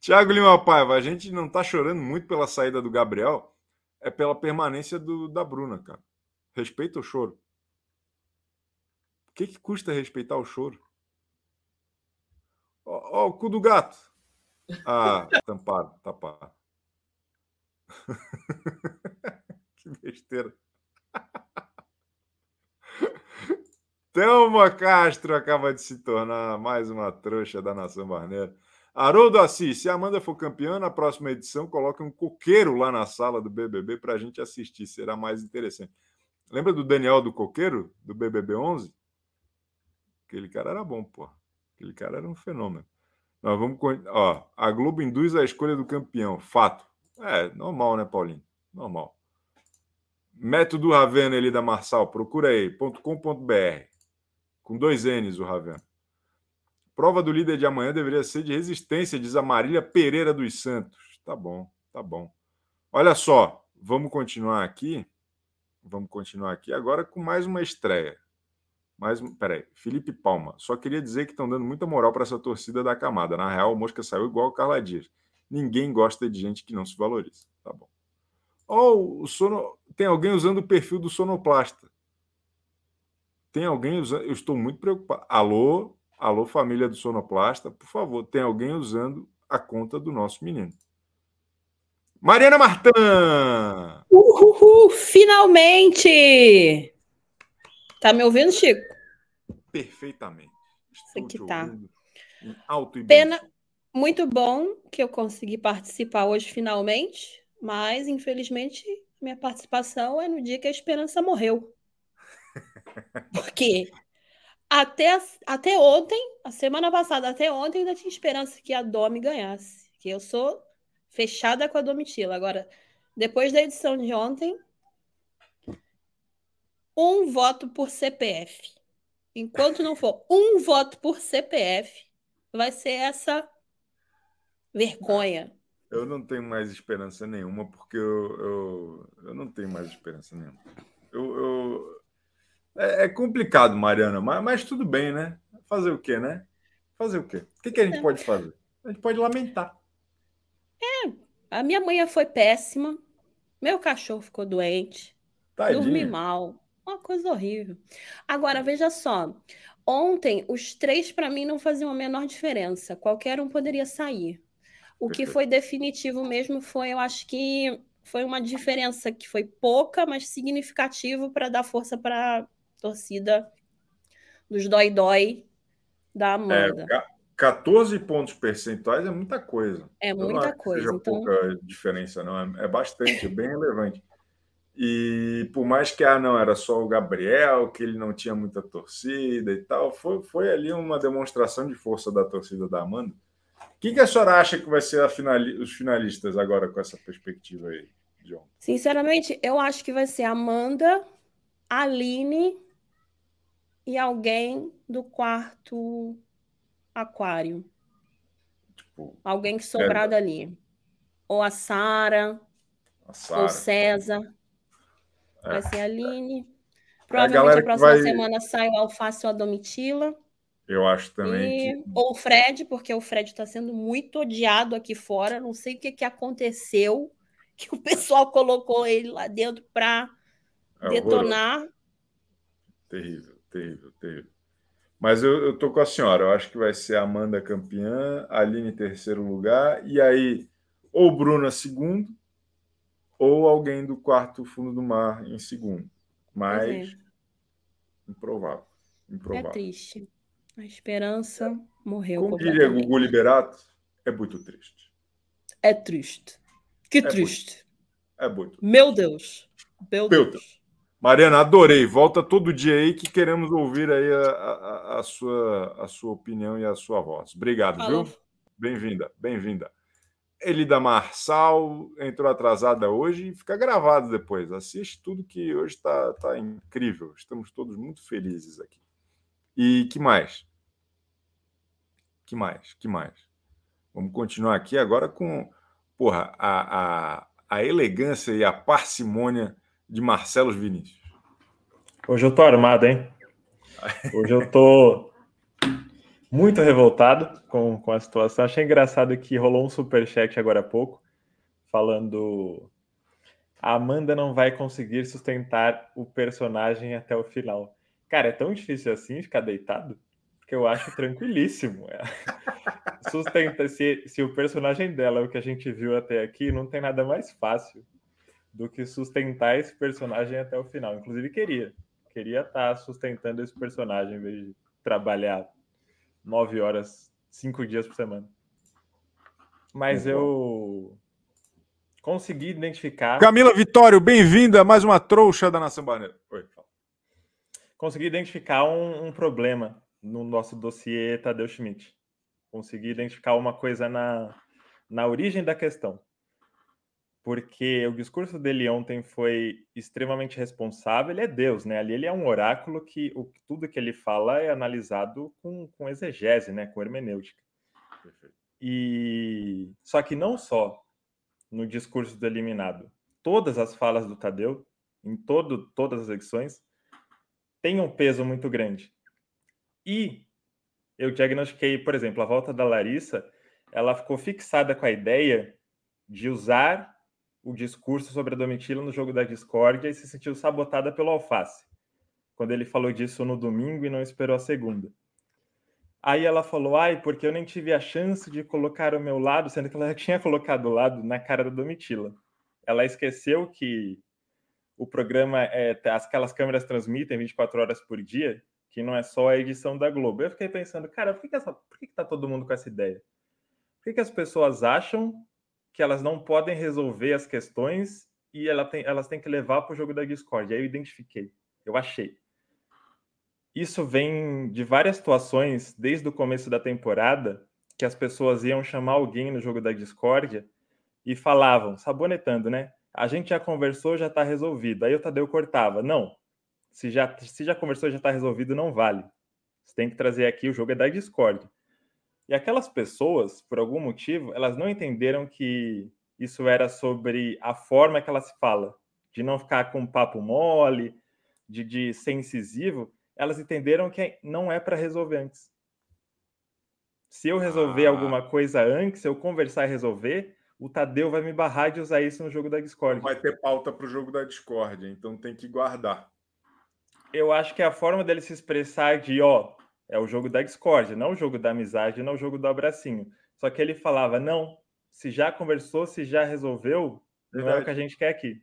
Tiago Lima Paiva, a gente não tá chorando muito pela saída do Gabriel, é pela permanência do, da Bruna, cara. Respeita o choro. O que, que custa respeitar o choro? Ó, ó, o cu do gato. Ah, tampado, tapado. que besteira. Thelma Castro acaba de se tornar mais uma trouxa da nação barneira. Haroldo Assis, se a Amanda for campeã, na próxima edição, coloca um coqueiro lá na sala do BBB para a gente assistir, será mais interessante. Lembra do Daniel do Coqueiro, do BBB 11? Aquele cara era bom, pô. Aquele cara era um fenômeno. Nós vamos. Ó, a Globo induz a escolha do campeão. Fato. É, normal, né, Paulinho? Normal. Método Ravena ali da Marçal, procura aí, .com.br. Com dois N's o Ravena. Prova do líder de amanhã deveria ser de resistência, diz a Marília Pereira dos Santos. Tá bom, tá bom. Olha só, vamos continuar aqui. Vamos continuar aqui agora com mais uma estreia. Mais, peraí, Felipe Palma. Só queria dizer que estão dando muita moral para essa torcida da camada. Na real, o Mosca saiu igual o Carla Dias. Ninguém gosta de gente que não se valoriza. Tá bom. Ou oh, sono... tem alguém usando o perfil do sonoplasta. Tem alguém usando. Eu estou muito preocupado. Alô, alô, família do sonoplasta, por favor, tem alguém usando a conta do nosso menino. Mariana Martã! Uhul, finalmente! Tá me ouvindo, Chico? Perfeitamente. Estou Isso aqui tá. alto e Pena, muito bom que eu consegui participar hoje finalmente, mas infelizmente minha participação é no dia que a esperança morreu. Porque até, até ontem, a semana passada, até ontem, ainda tinha esperança que a Domi ganhasse. Que eu sou fechada com a Domitila. Agora, depois da edição de ontem, um voto por CPF. Enquanto não for um voto por CPF, vai ser essa vergonha. Eu não tenho mais esperança nenhuma, porque eu, eu, eu não tenho mais esperança nenhuma. Eu, eu é, é, complicado, Mariana, mas, mas, tudo bem, né? Fazer o quê, né? Fazer o quê? O que, que a gente é. pode fazer? A gente pode lamentar. É, a minha manhã foi péssima, meu cachorro ficou doente, Tadinho. dormi mal, uma coisa horrível. Agora, veja só. Ontem, os três, para mim, não faziam a menor diferença. Qualquer um poderia sair. O que foi definitivo mesmo foi, eu acho que foi uma diferença que foi pouca, mas significativo para dar força para torcida dos dói-dói da é, Amanda. É, 14 pontos percentuais é muita coisa. É muita coisa. Seja então... pouca diferença, não. É, é bastante, é bem relevante. E por mais que ah, não era só o Gabriel, que ele não tinha muita torcida e tal, foi, foi ali uma demonstração de força da torcida da Amanda. O que, que a senhora acha que vai ser finali os finalistas agora com essa perspectiva aí, John? Sinceramente, eu acho que vai ser Amanda, Aline e alguém do quarto aquário. Tipo, alguém que sobrar é... dali. Ou a Sara, ou César. Vai ser a Aline. Provavelmente a, a próxima vai... semana sai o Alface ou a Domitila. Eu acho também. E... Que... Ou o Fred, porque o Fred está sendo muito odiado aqui fora. Não sei o que, que aconteceu, que o pessoal colocou ele lá dentro para é detonar. Terrível, terrível, terrível. Mas eu, eu tô com a senhora. Eu acho que vai ser a Amanda campeã, a Aline em terceiro lugar, e aí ou Bruna segundo, ou alguém do quarto fundo do mar em segundo. Mas é. improvável. improvável. É triste. A esperança morreu. Como diria Gugu Liberato, é muito triste. É triste. Que é triste. Muito. É muito. Meu Deus. Meu Deus. Deus. Mariana, adorei. Volta todo dia aí que queremos ouvir aí a, a, a sua, a sua opinião e a sua voz. Obrigado, Falou. viu? Bem-vinda, bem-vinda. Elida Marçal entrou atrasada hoje e fica gravado depois. Assiste tudo que hoje está tá incrível. Estamos todos muito felizes aqui. E que mais? Que mais? Que mais? Vamos continuar aqui agora com porra, a, a, a elegância e a parcimônia de Marcelo Vinícius. Hoje eu tô armado, hein? Hoje eu tô muito revoltado com, com a situação. Achei engraçado que rolou um super chat agora há pouco falando a Amanda não vai conseguir sustentar o personagem até o final. Cara, é tão difícil assim ficar deitado que eu acho tranquilíssimo. É. Sustenta se, se o personagem dela é o que a gente viu até aqui, não tem nada mais fácil do que sustentar esse personagem até o final. Inclusive queria, queria estar sustentando esse personagem em vez de trabalhar nove horas, cinco dias por semana. Mas eu consegui identificar. Camila Vitório, bem-vinda a mais uma trouxa da Nação Barneira. Oi, fala. Consegui identificar um, um, problema no nosso dossiê Tadeu Schmidt. Consegui identificar uma coisa na, na origem da questão. Porque o discurso dele ontem foi extremamente responsável. Ele é Deus, né? Ali ele é um oráculo que o, tudo que ele fala é analisado com, com exegese, né? Com hermenêutica. E só que não só no discurso do eliminado. Todas as falas do Tadeu, em todo, todas as edições, têm um peso muito grande. E eu diagnostiquei, por exemplo, a volta da Larissa, ela ficou fixada com a ideia de usar o discurso sobre a Domitila no jogo da discórdia e se sentiu sabotada pelo Alface, quando ele falou disso no domingo e não esperou a segunda. Aí ela falou, ai, porque eu nem tive a chance de colocar o meu lado, sendo que ela já tinha colocado o lado na cara da Domitila. Ela esqueceu que o programa, é, aquelas câmeras transmitem 24 horas por dia, que não é só a edição da Globo. Eu fiquei pensando, cara, por que, que, essa, por que, que tá todo mundo com essa ideia? Por que, que as pessoas acham que elas não podem resolver as questões e ela tem, elas têm que levar para o jogo da Discord? Aí eu identifiquei, eu achei isso vem de várias situações desde o começo da temporada que as pessoas iam chamar alguém no jogo da discórdia e falavam, sabonetando, né? A gente já conversou, já está resolvido. Aí o Tadeu cortava. Não, se já, se já conversou, já está resolvido, não vale. Você tem que trazer aqui o jogo é da discórdia. E aquelas pessoas, por algum motivo, elas não entenderam que isso era sobre a forma que ela se fala, de não ficar com papo mole, de, de ser incisivo elas entenderam que não é para resolver antes. Se eu resolver ah. alguma coisa antes, se eu conversar e resolver, o Tadeu vai me barrar de usar isso no jogo da Discord. Vai ter pauta para o jogo da Discord, então tem que guardar. Eu acho que é a forma dele se expressar de, ó, é o jogo da Discord, não o jogo da amizade, não o jogo do abracinho. Só que ele falava, não, se já conversou, se já resolveu, Verdade. não é o que a gente quer aqui.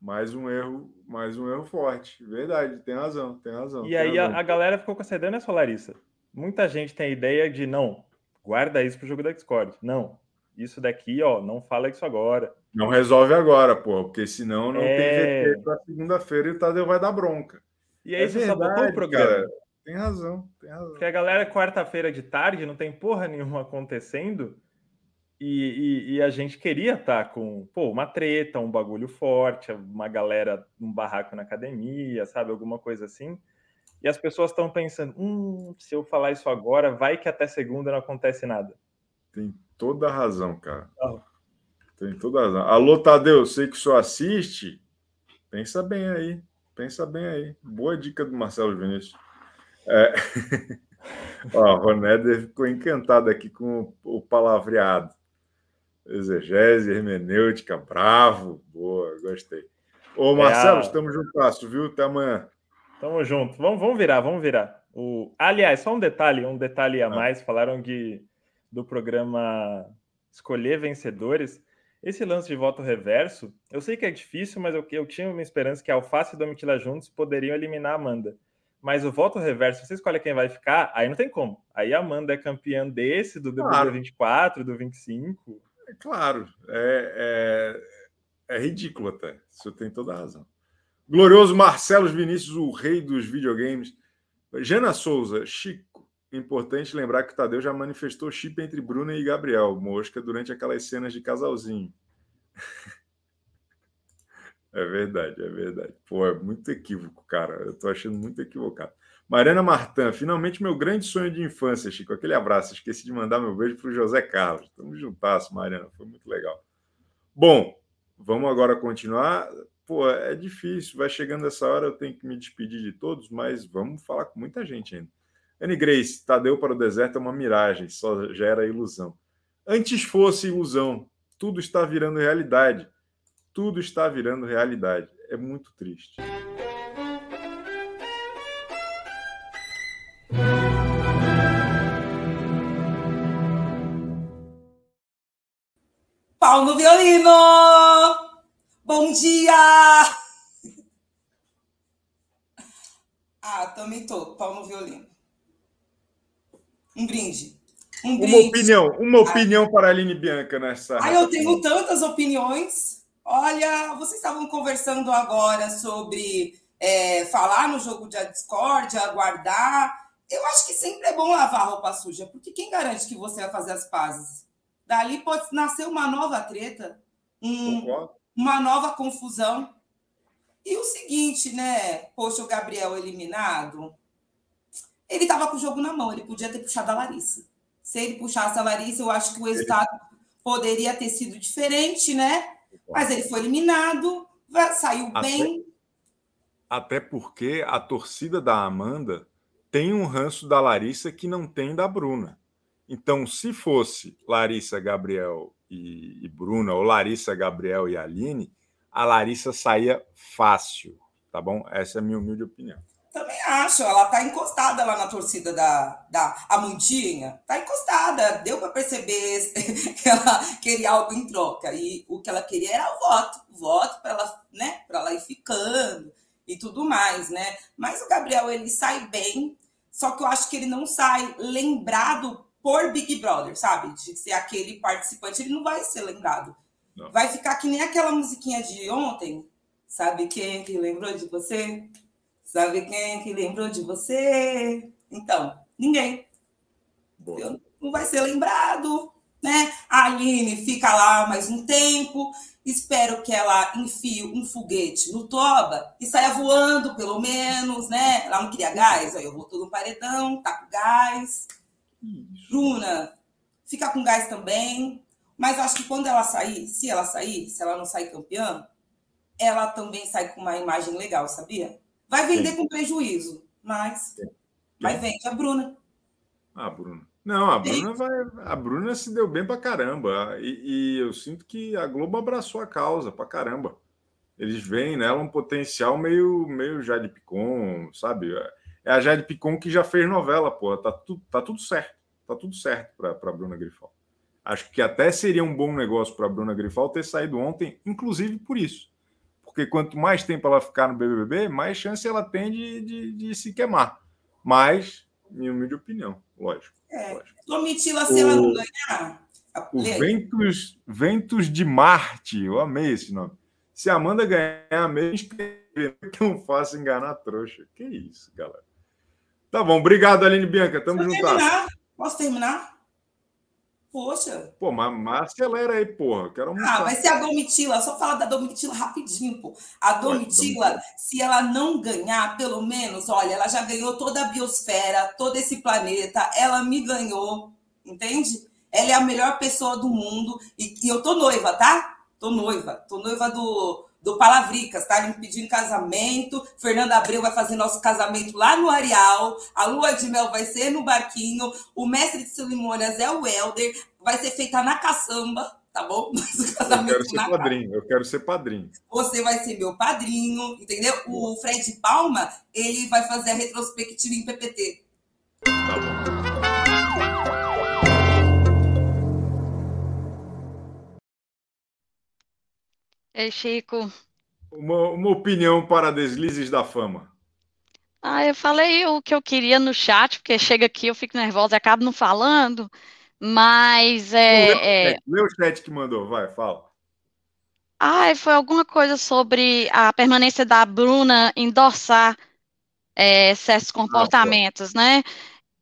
Mais um erro, mais um erro forte. Verdade, tem razão, tem razão. E tem aí razão. A, a, galera ficou com essa ideia, né, Solarissa? Muita gente tem a ideia de não, guarda isso pro jogo da Discord. Não, isso daqui, ó, não fala isso agora. Não resolve agora, pô, porque senão não é... tem VT pra segunda-feira e o Tadeu vai dar bronca. E aí é você verdade, sabotou o programa. Cara. Tem razão, tem razão. Porque a galera, quarta-feira de tarde, não tem porra nenhuma acontecendo e, e, e, a gente queria estar tá com pô, uma treta, um bagulho forte, uma galera, um barraco na academia, sabe? Alguma coisa assim. E as pessoas estão pensando: hum, se eu falar isso agora, vai que até segunda não acontece nada. Tem toda a razão, cara. Ah. Tem toda a razão. Alô, Tadeu, sei que o senhor assiste. Pensa bem aí. Pensa bem aí. Boa dica do Marcelo Vinícius. É... Ó, o Roneder ficou encantado aqui com o palavreado. Exegese, hermenêutica, bravo. Boa, gostei. Ô, Marcelo, é a... estamos juntos, viu? Até amanhã. Tamo junto. Vamos, vamos virar, vamos virar. O... Aliás, só um detalhe, um detalhe a ah. mais. Falaram de, do programa Escolher Vencedores. Esse lance de voto reverso, eu sei que é difícil, mas eu, eu tinha uma esperança que a Alface e Domitila juntos poderiam eliminar a Amanda. Mas o voto reverso, você escolhe quem vai ficar, aí não tem como. Aí a Amanda é campeã desse, do claro. 24, do 25. É claro, é, é, é ridículo até. Você tem toda a razão. Glorioso Marcelo Vinícius, o rei dos videogames. Jana Souza, Chico. Importante lembrar que o Tadeu já manifestou chip entre Bruna e Gabriel Mosca durante aquelas cenas de casalzinho. É verdade, é verdade. Pô, é muito equívoco, cara. Eu tô achando muito equivocado. Mariana Martã, finalmente meu grande sonho de infância, Chico. Aquele abraço. Esqueci de mandar meu beijo para o José Carlos. Tamo juntasso, Mariana. Foi muito legal. Bom, vamos agora continuar. Pô, é difícil. Vai chegando essa hora, eu tenho que me despedir de todos, mas vamos falar com muita gente ainda. Anne Grace, Tadeu para o deserto é uma miragem, só gera ilusão. Antes fosse ilusão, tudo está virando realidade. Tudo está virando realidade. É muito triste. Pau no violino! Bom dia! Ah, também tô. Pau no violino. Um brinde. Um uma opinião, uma opinião Ai. para a Aline Bianca nessa. Ai, eu tenho tantas opiniões. Olha, vocês estavam conversando agora sobre é, falar no jogo de Discord, aguardar. Eu acho que sempre é bom lavar roupa suja, porque quem garante que você vai fazer as pazes? Dali pode nascer uma nova treta, um, uma nova confusão. E o seguinte, né? Poxa, o Gabriel eliminado, ele estava com o jogo na mão, ele podia ter puxado a Larissa. Se ele puxasse a Larissa, eu acho que o resultado poderia ter sido diferente, né? Mas ele foi eliminado, saiu até, bem. Até porque a torcida da Amanda tem um ranço da Larissa que não tem da Bruna. Então, se fosse Larissa, Gabriel e, e Bruna, ou Larissa, Gabriel e Aline, a Larissa saía fácil, tá bom? Essa é a minha humilde opinião. Também acho, ela tá encostada lá na torcida da, da Amandinha, tá encostada, deu para perceber que ela queria algo em troca, e o que ela queria era o voto, o voto para ela, né, para ela ir ficando e tudo mais, né? Mas o Gabriel, ele sai bem, só que eu acho que ele não sai lembrado por Big Brother, sabe? De ser aquele participante, ele não vai ser lembrado. Não. Vai ficar que nem aquela musiquinha de ontem, sabe quem que lembrou de você? Sabe quem que lembrou de você? Então, ninguém. Não vai ser lembrado, né? A Aline fica lá mais um tempo. Espero que ela enfie um foguete no toba e saia voando, pelo menos, né? Ela não queria gás, aí eu vou todo no paredão, tá com gás. Bruna, fica com gás também. Mas acho que quando ela sair, se ela sair, se ela não sair campeã, ela também sai com uma imagem legal, sabia? Vai vender Sim. com prejuízo, mas Sim. vai vende a Bruna. A Bruna. Não, a Bruna vai. A Bruna se deu bem pra caramba. E, e, eu sinto que a Globo abraçou a causa pra caramba. Eles veem nela um potencial meio, meio Jade Picon, sabe? É a Jade Picon que já fez novela, pô. Tá, tu, tá tudo certo. Tá tudo certo pra, pra Bruna Grifal. Acho que até seria um bom negócio para Bruna Grifal ter saído ontem, inclusive por isso porque quanto mais tempo ela ficar no BBB, mais chance ela tem de, de, de se queimar. Mas, minha humilde opinião, lógico. É, Domitila, se ela não ganhar. O Ventos, Ventos de Marte, eu amei esse nome. Se a Amanda ganhar mesmo, que não faça enganar a trouxa. Que isso, galera. Tá bom, obrigado, Aline Bianca. Tamo junto. Posso terminar? Poxa. Pô, mas, acelera aí, porra. Quero almoçar. Ah, vai ser a Domitila. Só falar da Domitila rapidinho, pô. A Domitila, se ela não ganhar, pelo menos, olha, ela já ganhou toda a biosfera, todo esse planeta. Ela me ganhou, entende? Ela é a melhor pessoa do mundo. E, e eu tô noiva, tá? Tô noiva. Tô noiva do, do Palavricas, tá? Me pedindo casamento. Fernanda Abreu vai fazer nosso casamento lá no Areal. A lua de mel vai ser no barquinho. O mestre de cerimônias é o Helder. Vai ser feita na caçamba, tá bom? eu quero ser padrinho, eu quero ser padrinho. Você vai ser meu padrinho, entendeu? O Fred Palma, ele vai fazer a retrospectiva em PPT. Ei, Chico. Uma, uma opinião para deslizes da fama. Ah, eu falei o que eu queria no chat, porque chega aqui, eu fico nervosa e acabo não falando, mas é, é... Lê o chat que mandou, vai, fala. Ah, foi alguma coisa sobre a permanência da Bruna endossar é, certos ah, comportamentos, ah, né?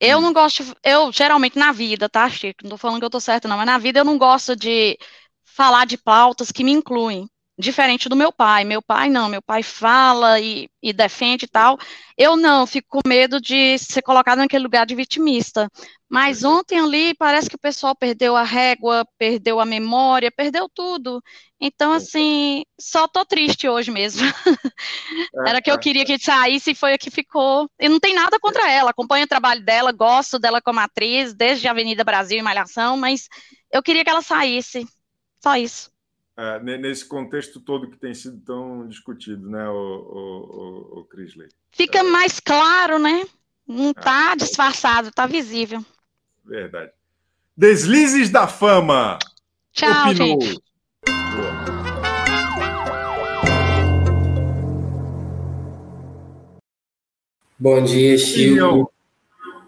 Eu hum. não gosto, eu geralmente na vida, tá, Chico? Não tô falando que eu tô certo, não, mas na vida eu não gosto de falar de pautas que me incluem diferente do meu pai. Meu pai não, meu pai fala e, e, defende e tal. Eu não, fico com medo de ser colocado naquele lugar de vitimista. Mas ontem ali parece que o pessoal perdeu a régua, perdeu a memória, perdeu tudo. Então, assim, só tô triste hoje mesmo. Era que eu queria que saísse e foi a que ficou. E não tem nada contra ela, acompanho o trabalho dela, gosto dela como atriz, desde Avenida Brasil e Malhação, mas eu queria que ela saísse. Só isso é, nesse contexto todo que tem sido tão discutido, né, o, o, o Crisley? Fica é. mais claro, né? Não está ah, disfarçado, está visível. Verdade. Deslizes da fama. Tchau, Opinou. gente. Bom dia, Chico.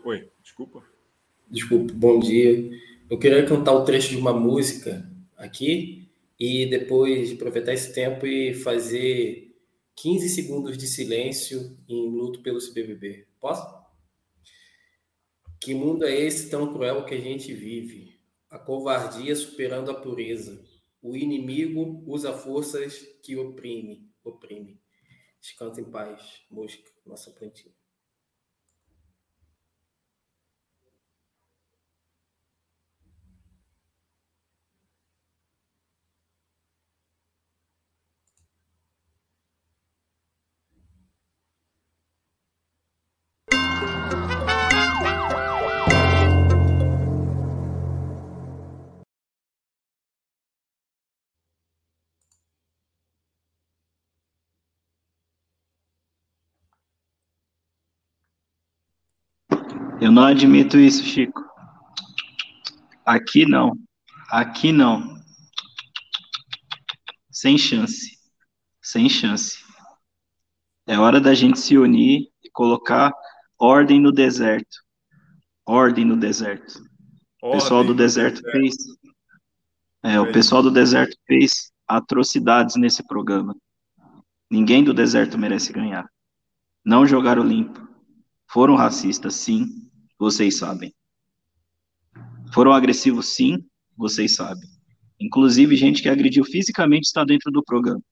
Oi, desculpa. Desculpa, bom dia. Eu queria cantar o trecho de uma música aqui e depois aproveitar esse tempo e fazer 15 segundos de silêncio em luto pelo BBB. Posso? Que mundo é esse tão cruel que a gente vive? A covardia superando a pureza. O inimigo usa forças que oprime, oprime. Descansa em paz, música, nossa plantinha. Eu não admito isso, Chico. Aqui não. Aqui não. Sem chance. Sem chance. É hora da gente se unir e colocar ordem no deserto. Ordem no deserto. o pessoal do deserto, deserto fez. É, o pessoal do deserto fez atrocidades nesse programa. Ninguém do deserto merece ganhar. Não jogaram limpo. Foram racistas, sim vocês sabem. Foram agressivos, sim, vocês sabem. Inclusive, gente que agrediu fisicamente está dentro do programa.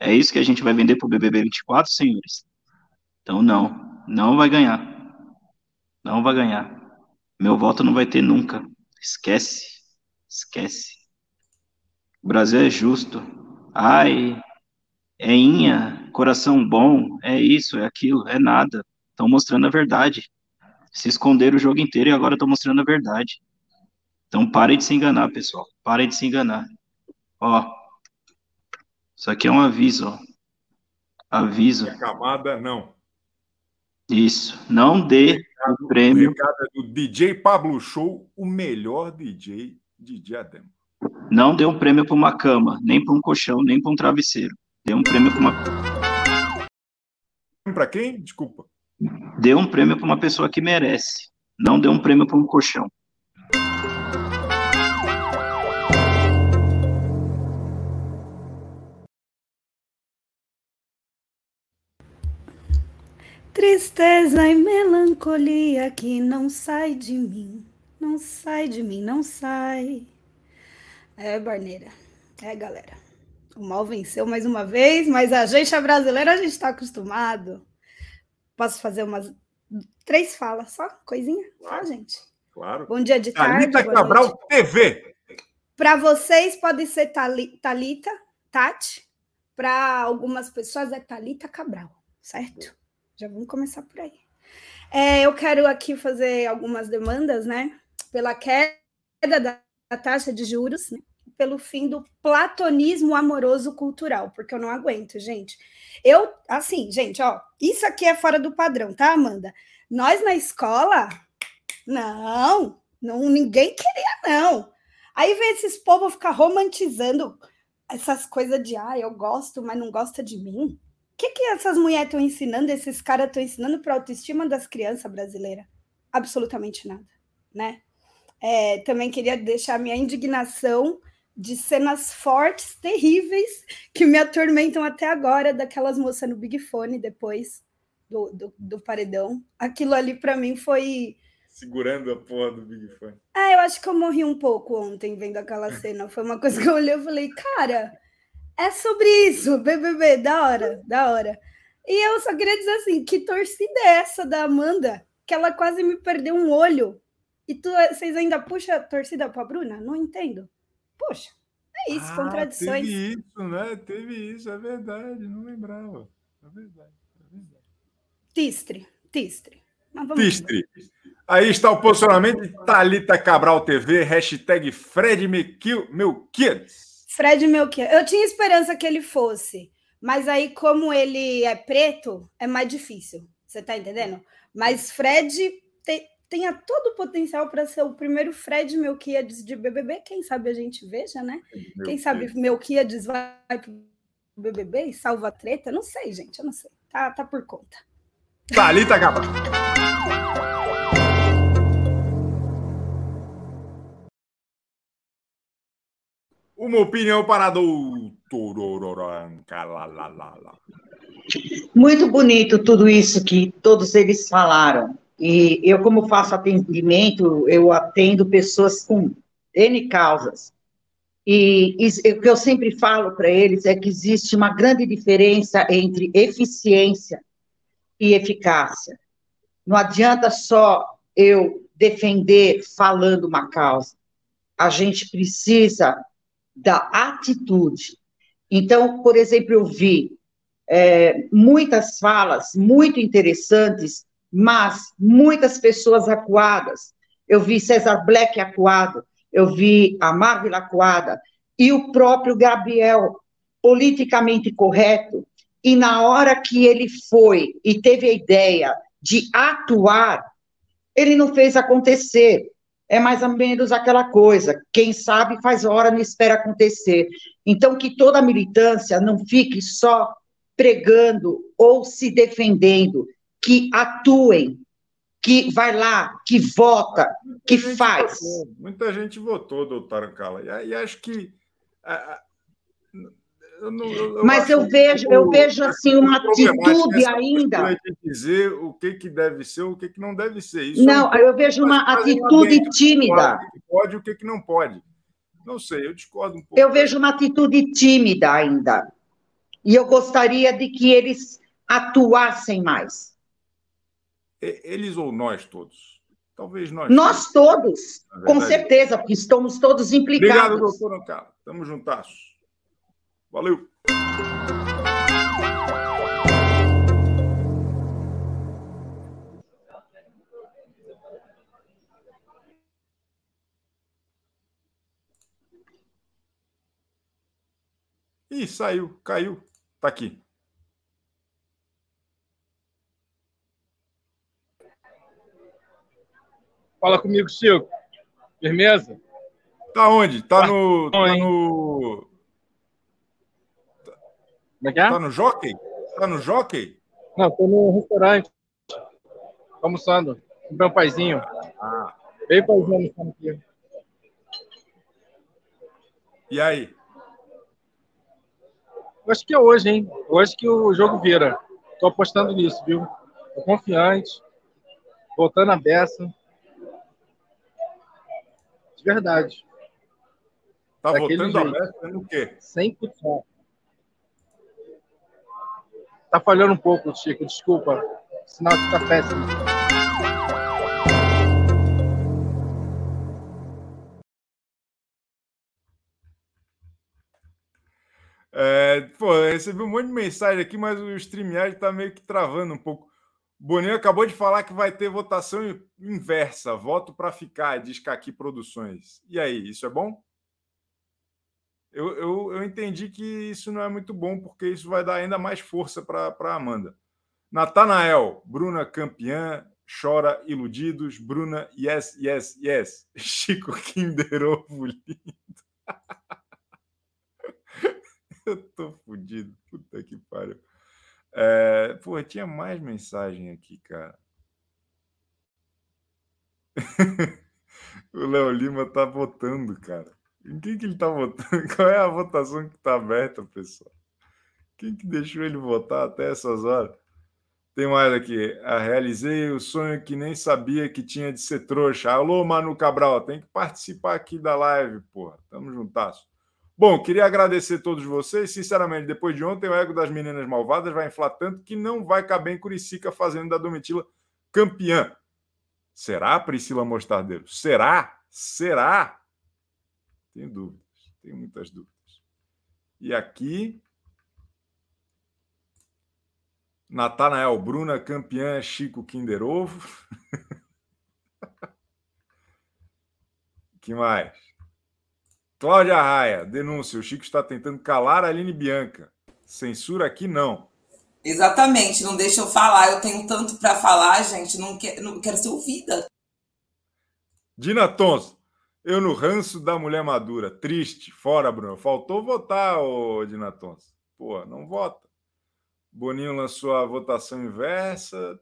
É isso que a gente vai vender para o BBB 24, senhores? Então, não, não vai ganhar. Não vai ganhar. Meu voto não vai ter nunca. Esquece. Esquece. O Brasil é justo. Ai, é inha, coração bom, é isso, é aquilo, é nada. Estão mostrando a verdade se esconderam o jogo inteiro e agora estão mostrando a verdade. Então parem de se enganar, pessoal. Parem de se enganar. Ó, isso aqui é um aviso, ó. Aviso. A camada, não. Isso. Não dê o, o prêmio. O é do DJ Pablo Show, o melhor DJ de Diadema. Não dê um prêmio para uma cama, nem para um colchão, nem para um travesseiro. Dê um prêmio para uma. Para quem? Desculpa. Dê um prêmio para uma pessoa que merece. Não dê um prêmio para um colchão. Tristeza e melancolia que não sai de mim, não sai de mim, não sai. É, Barneira. É, galera. O mal venceu mais uma vez, mas a gente é brasileira, a gente está acostumado. Posso fazer umas três falas só? Coisinha? Claro, só, gente? Claro. Bom dia de tarde. Thalita Cabral. TV. Para vocês pode ser Thalita, Tati. Para algumas pessoas é Thalita Cabral, certo? Já vamos começar por aí. É, eu quero aqui fazer algumas demandas, né? Pela queda da taxa de juros, né? Pelo fim do platonismo amoroso cultural, porque eu não aguento, gente. Eu, assim, gente, ó, isso aqui é fora do padrão, tá, Amanda? Nós na escola, não, não ninguém queria, não. Aí vem esses povos ficar romantizando essas coisas de, ah, eu gosto, mas não gosta de mim. O que, que essas mulheres estão ensinando, esses caras estão ensinando para a autoestima das crianças brasileiras? Absolutamente nada, né? É, também queria deixar minha indignação de cenas fortes, terríveis, que me atormentam até agora, daquelas moças no Big Fone depois do, do, do paredão. Aquilo ali para mim foi. Segurando a porra do Big Fone. É, eu acho que eu morri um pouco ontem vendo aquela cena. Foi uma coisa que eu olhei e falei, cara, é sobre isso, BBB, da hora, da hora. E eu só queria dizer assim, que torcida é essa da Amanda? Que ela quase me perdeu um olho. E tu, vocês ainda puxam a torcida pra Bruna? Não entendo. Poxa, é isso, ah, contradições. Teve isso, né? Teve isso, é verdade, não lembrava. É verdade, é verdade. Tistre, tistre. Tistre. Aí está o posicionamento de Thalita Cabral TV, hashtag Fred Melquiades. Fred Melquiades. Eu tinha esperança que ele fosse, mas aí, como ele é preto, é mais difícil. Você tá entendendo? Mas Fred tenha todo o potencial para ser o primeiro Fred Melquiades de BBB. Quem sabe a gente veja, né? Meu Quem sabe Deus. Melquiades vai para o BBB e salva a treta? Não sei, gente, eu não sei. Tá, tá por conta. Thalita tá, Gaba. Uma opinião para doutor Muito bonito tudo isso que todos eles falaram e eu, como faço atendimento, eu atendo pessoas com N causas. E, e o que eu sempre falo para eles é que existe uma grande diferença entre eficiência e eficácia. Não adianta só eu defender falando uma causa. A gente precisa da atitude. Então, por exemplo, eu vi é, muitas falas muito interessantes, mas muitas pessoas acuadas. Eu vi César Black acuado, eu vi a Marvel acuada, e o próprio Gabriel, politicamente correto, e na hora que ele foi e teve a ideia de atuar, ele não fez acontecer. É mais ou menos aquela coisa, quem sabe faz hora, não espera acontecer. Então, que toda militância não fique só pregando ou se defendendo, que atuem, que vai lá, que vota, que faz. Votou, muita gente votou, doutora Cala, e, e acho que eu não, eu, Mas eu vejo, eu vejo assim uma atitude ainda. De dizer o que, que deve ser, o que, que não deve ser. Isso não, eu vejo uma atitude tímida. O que pode e o que, que não pode. Não sei, eu discordo um pouco. Eu vejo uma atitude tímida ainda. E eu gostaria de que eles atuassem mais. Eles ou nós todos? Talvez nós. Nós todos, com certeza, porque estamos todos implicados. Obrigado, doutor Ancala. Tamo juntasso. Valeu! Ih, saiu, caiu. Tá aqui. Fala comigo, Chico. Firmeza? Tá onde? Tá no. Tá no. Como é que é? Tá no Jockey? Tá no Jockey? Não, tô no restaurante. Almoçando. Comprei um paizinho. Ah. Veio paizinho almoçando aqui. E aí? Acho que é hoje, hein? Hoje que o jogo vira. Tô apostando nisso, viu? Tô confiante. Voltando a beça. De verdade. Tá Daquele voltando jeito. a no quê? 100%. Tá falhando um pouco, Chico, desculpa. O sinal aqui tá péssimo. É, pô, recebi um monte de mensagem aqui, mas o StreamYard tá meio que travando um pouco. Boninho acabou de falar que vai ter votação inversa, voto para ficar, diz aqui Produções. E aí, isso é bom? eu, eu, eu entendi que isso não é muito bom, porque isso vai dar ainda mais força para a Amanda. Natanael, Bruna campeã, chora iludidos, Bruna, yes, yes, yes. Chico Kinder Ovo lindo. eu tô fudido, puta que pariu. É, pô, tinha mais mensagem aqui, cara. o Léo Lima tá votando, cara. Em quem que ele está votando? Qual é a votação que está aberta, pessoal? Quem que deixou ele votar até essas horas? Tem mais aqui. Ah, realizei o sonho que nem sabia que tinha de ser trouxa. Alô, Manu Cabral, tem que participar aqui da live, porra. Tamo juntasso. Bom, queria agradecer a todos vocês. Sinceramente, depois de ontem, o ego das meninas malvadas vai inflar tanto que não vai caber em Curicica fazendo da Domitila campeã. Será, Priscila Mostardeiro? Será? Será? Tenho dúvidas, tenho muitas dúvidas. E aqui, Natanael Bruna, campeã Chico Kinder Ovo. que mais? Cláudia Raia, denúncia. O Chico está tentando calar a Aline Bianca. Censura aqui não. Exatamente, não deixa eu falar. Eu tenho tanto para falar, gente. Não, quer, não quero ser ouvida. Dina Tons, eu no ranço da mulher madura. Triste. Fora, Bruno. Faltou votar, ô Dinatons. Pô, não vota. Boninho lançou a votação inversa.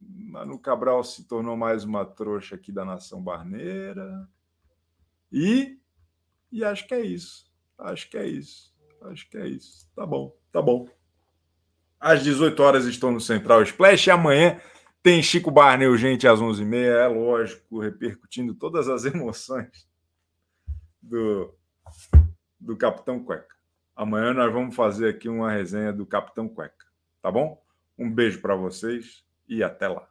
Manu Cabral se tornou mais uma trouxa aqui da nação barneira. E E acho que é isso. Acho que é isso. Acho que é isso. Tá bom, tá bom. Às 18 horas estou no Central Splash e amanhã tem Chico Barney urgente às 11h30, é lógico, repercutindo todas as emoções do, do Capitão Cueca. Amanhã nós vamos fazer aqui uma resenha do Capitão Cueca, tá bom? Um beijo para vocês e até lá.